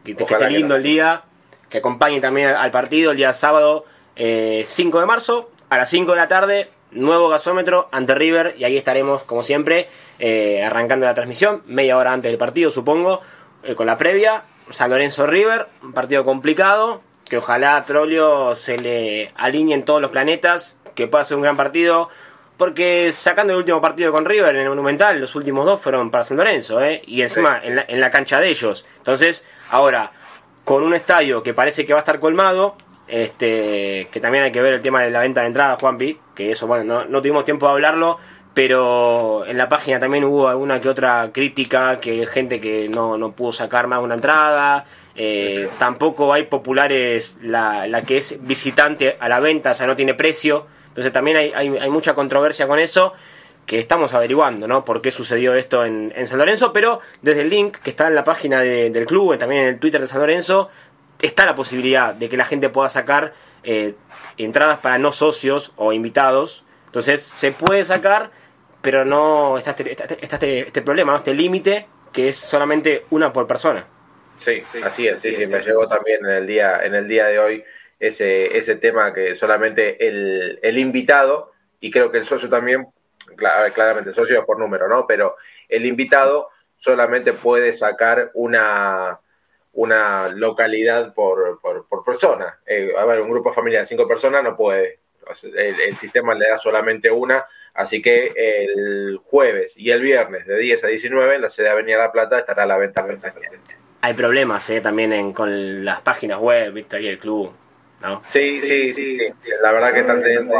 que, que esté lindo que no. el día, que acompañe también al partido el día sábado eh, 5 de marzo a las 5 de la tarde, nuevo gasómetro ante River y ahí estaremos como siempre eh, arrancando la transmisión, media hora antes del partido supongo, eh, con la previa, San Lorenzo River, un partido complicado, que ojalá a Trollio se le alineen todos los planetas, que pueda ser un gran partido, porque sacando el último partido con River en el Monumental, los últimos dos fueron para San Lorenzo, ¿eh? y encima sí. en, la, en, la, cancha de ellos. Entonces, ahora, con un estadio que parece que va a estar colmado, este que también hay que ver el tema de la venta de entradas, Juanpi, que eso, bueno, no, no tuvimos tiempo de hablarlo, pero en la página también hubo alguna que otra crítica, que gente que no, no pudo sacar más una entrada, eh, tampoco hay populares la, la, que es visitante a la venta, o sea, no tiene precio. Entonces también hay, hay, hay mucha controversia con eso que estamos averiguando, ¿no? Por qué sucedió esto en, en, San Lorenzo, pero desde el link que está en la página de, del club, también en el Twitter de San Lorenzo, está la posibilidad de que la gente pueda sacar eh, entradas para no socios o invitados. Entonces se puede sacar, pero no está este, está este, este problema, ¿no? este límite que es solamente una por persona. Sí, sí, así es, sí, sí, me llegó también en el día, en el día de hoy ese, ese tema que solamente el, el invitado, y creo que el socio también, claramente, el socio es por número, ¿no? Pero el invitado solamente puede sacar una, una localidad por, por, por persona. Eh, a ver, un grupo familiar de cinco personas no puede. El, sistema le da solamente una, así que el jueves y el viernes de 10 a 19 en la sede de Avenida La Plata estará a la venta hay problemas ¿eh? también en, con las páginas web, ¿viste? Ahí el club. ¿No? Sí, sí, sí, sí, La verdad que están teniendo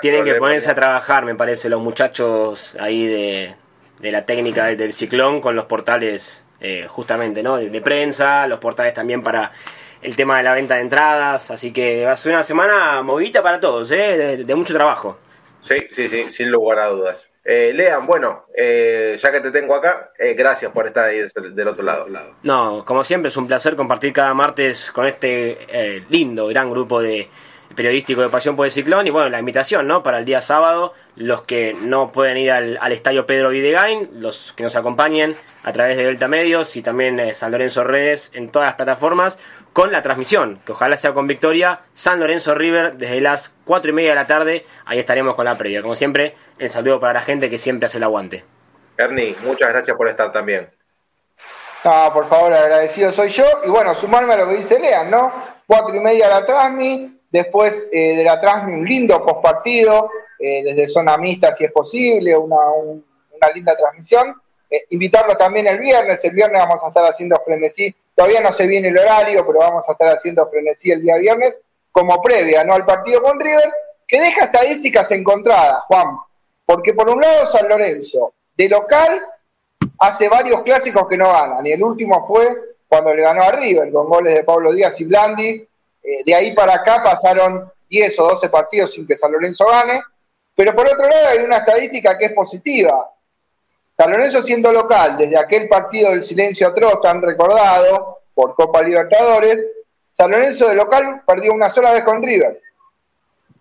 Tienen que ponerse a trabajar, me parece, los muchachos ahí de, de la técnica del ciclón con los portales eh, justamente, ¿no? De, prensa, los portales también para el tema de la venta de entradas, así que va a ser una semana movida para todos, ¿eh? de, mucho trabajo. Sí, sí, sí, sin lugar a dudas. Eh, Lean, bueno, eh, ya que te tengo acá, eh, gracias por estar ahí del, otro lado. No, como siempre es un placer compartir cada martes con este lindo, gran grupo de, periodístico de Pasión por el Ciclón y bueno, la invitación, ¿no? Para el día sábado, los que no pueden ir al, estadio Pedro Videgain, los que nos acompañen a través de Delta Medios y también eh, San Lorenzo Redes en todas las plataformas con la transmisión, que ojalá sea con victoria, San Lorenzo River desde las 4 y media de la tarde, ahí estaremos con la previa. Como siempre, el saludo para la gente que siempre hace el aguante. Ernie, muchas gracias por estar también. No, por favor, agradecido soy yo. Y bueno, sumarme a lo que dice Lean, ¿no? 4 y media la transmi, Después eh, de la Transmi, un lindo postpartido, eh, desde zona mixta si es posible, una, linda transmisión. Eh, invitarlos también el viernes, el viernes vamos a estar haciendo frenesí, todavía no se viene el horario, pero vamos a estar haciendo frenesí el día viernes, como previa ¿no? al partido con River, que deja estadísticas encontradas, Juan, porque por un lado San Lorenzo, de local, hace varios clásicos que no ganan, y el último fue cuando le ganó a River, con goles de Pablo Díaz y Blandi, eh, de ahí para acá pasaron 10 o 12 partidos sin que San Lorenzo gane, pero por otro lado hay una estadística que es positiva. San Lorenzo siendo local, desde aquel partido del silencio atroz tan recordado por Copa Libertadores, San Lorenzo de local perdió una sola vez con River,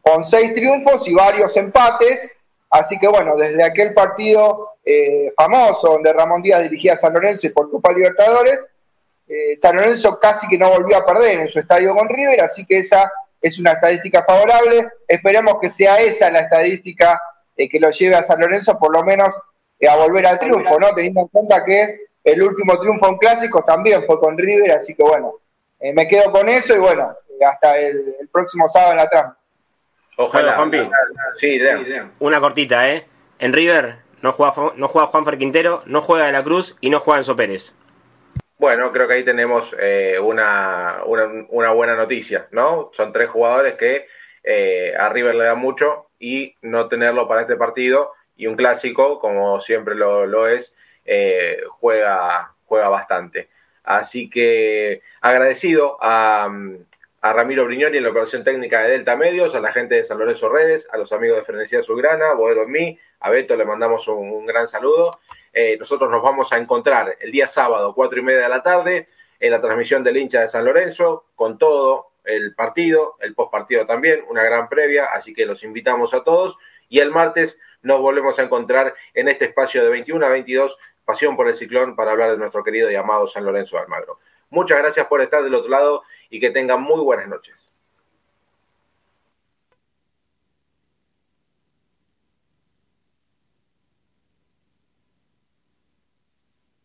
con seis triunfos y varios empates, así que bueno, desde aquel partido eh, famoso donde Ramón Díaz dirigía a San Lorenzo y por Copa Libertadores, eh, San Lorenzo casi que no volvió a perder en su estadio con River, así que esa es una estadística favorable. Esperemos que sea esa la estadística eh, que lo lleve a San Lorenzo por lo menos a volver al triunfo, ¿no? Teniendo en cuenta que el último triunfo en clásicos también fue con River, así que bueno, me quedo con eso y bueno, hasta el, próximo sábado en la trama. Ojalá, Juanpi. Sí, Una cortita, ¿eh? En River no juega, no juega Juan Quintero, no juega de la Cruz y no juega Enzo Pérez. Bueno, creo que ahí tenemos eh, una, una, buena noticia, ¿no? Son tres jugadores que eh, a River le da mucho y no tenerlo para este partido y un clásico, como siempre lo, lo es, eh, juega, juega bastante. Así que agradecido a, a Ramiro Brignoni en la operación técnica de Delta Medios, a la gente de San Lorenzo Redes, a los amigos de Frenesía Sugrana, Boedo mí, a Beto le mandamos un gran saludo eh, nosotros nos vamos a encontrar el día sábado, cuatro y media de la tarde, en la transmisión del hincha de San Lorenzo, con todo el partido, el postpartido también, una gran previa, así que los invitamos a todos. Y el martes nos volvemos a encontrar en este espacio de 21 a 22, Pasión por el Ciclón, para hablar de nuestro querido y amado San Lorenzo Almagro. Muchas gracias por estar del otro lado y que tengan muy buenas noches.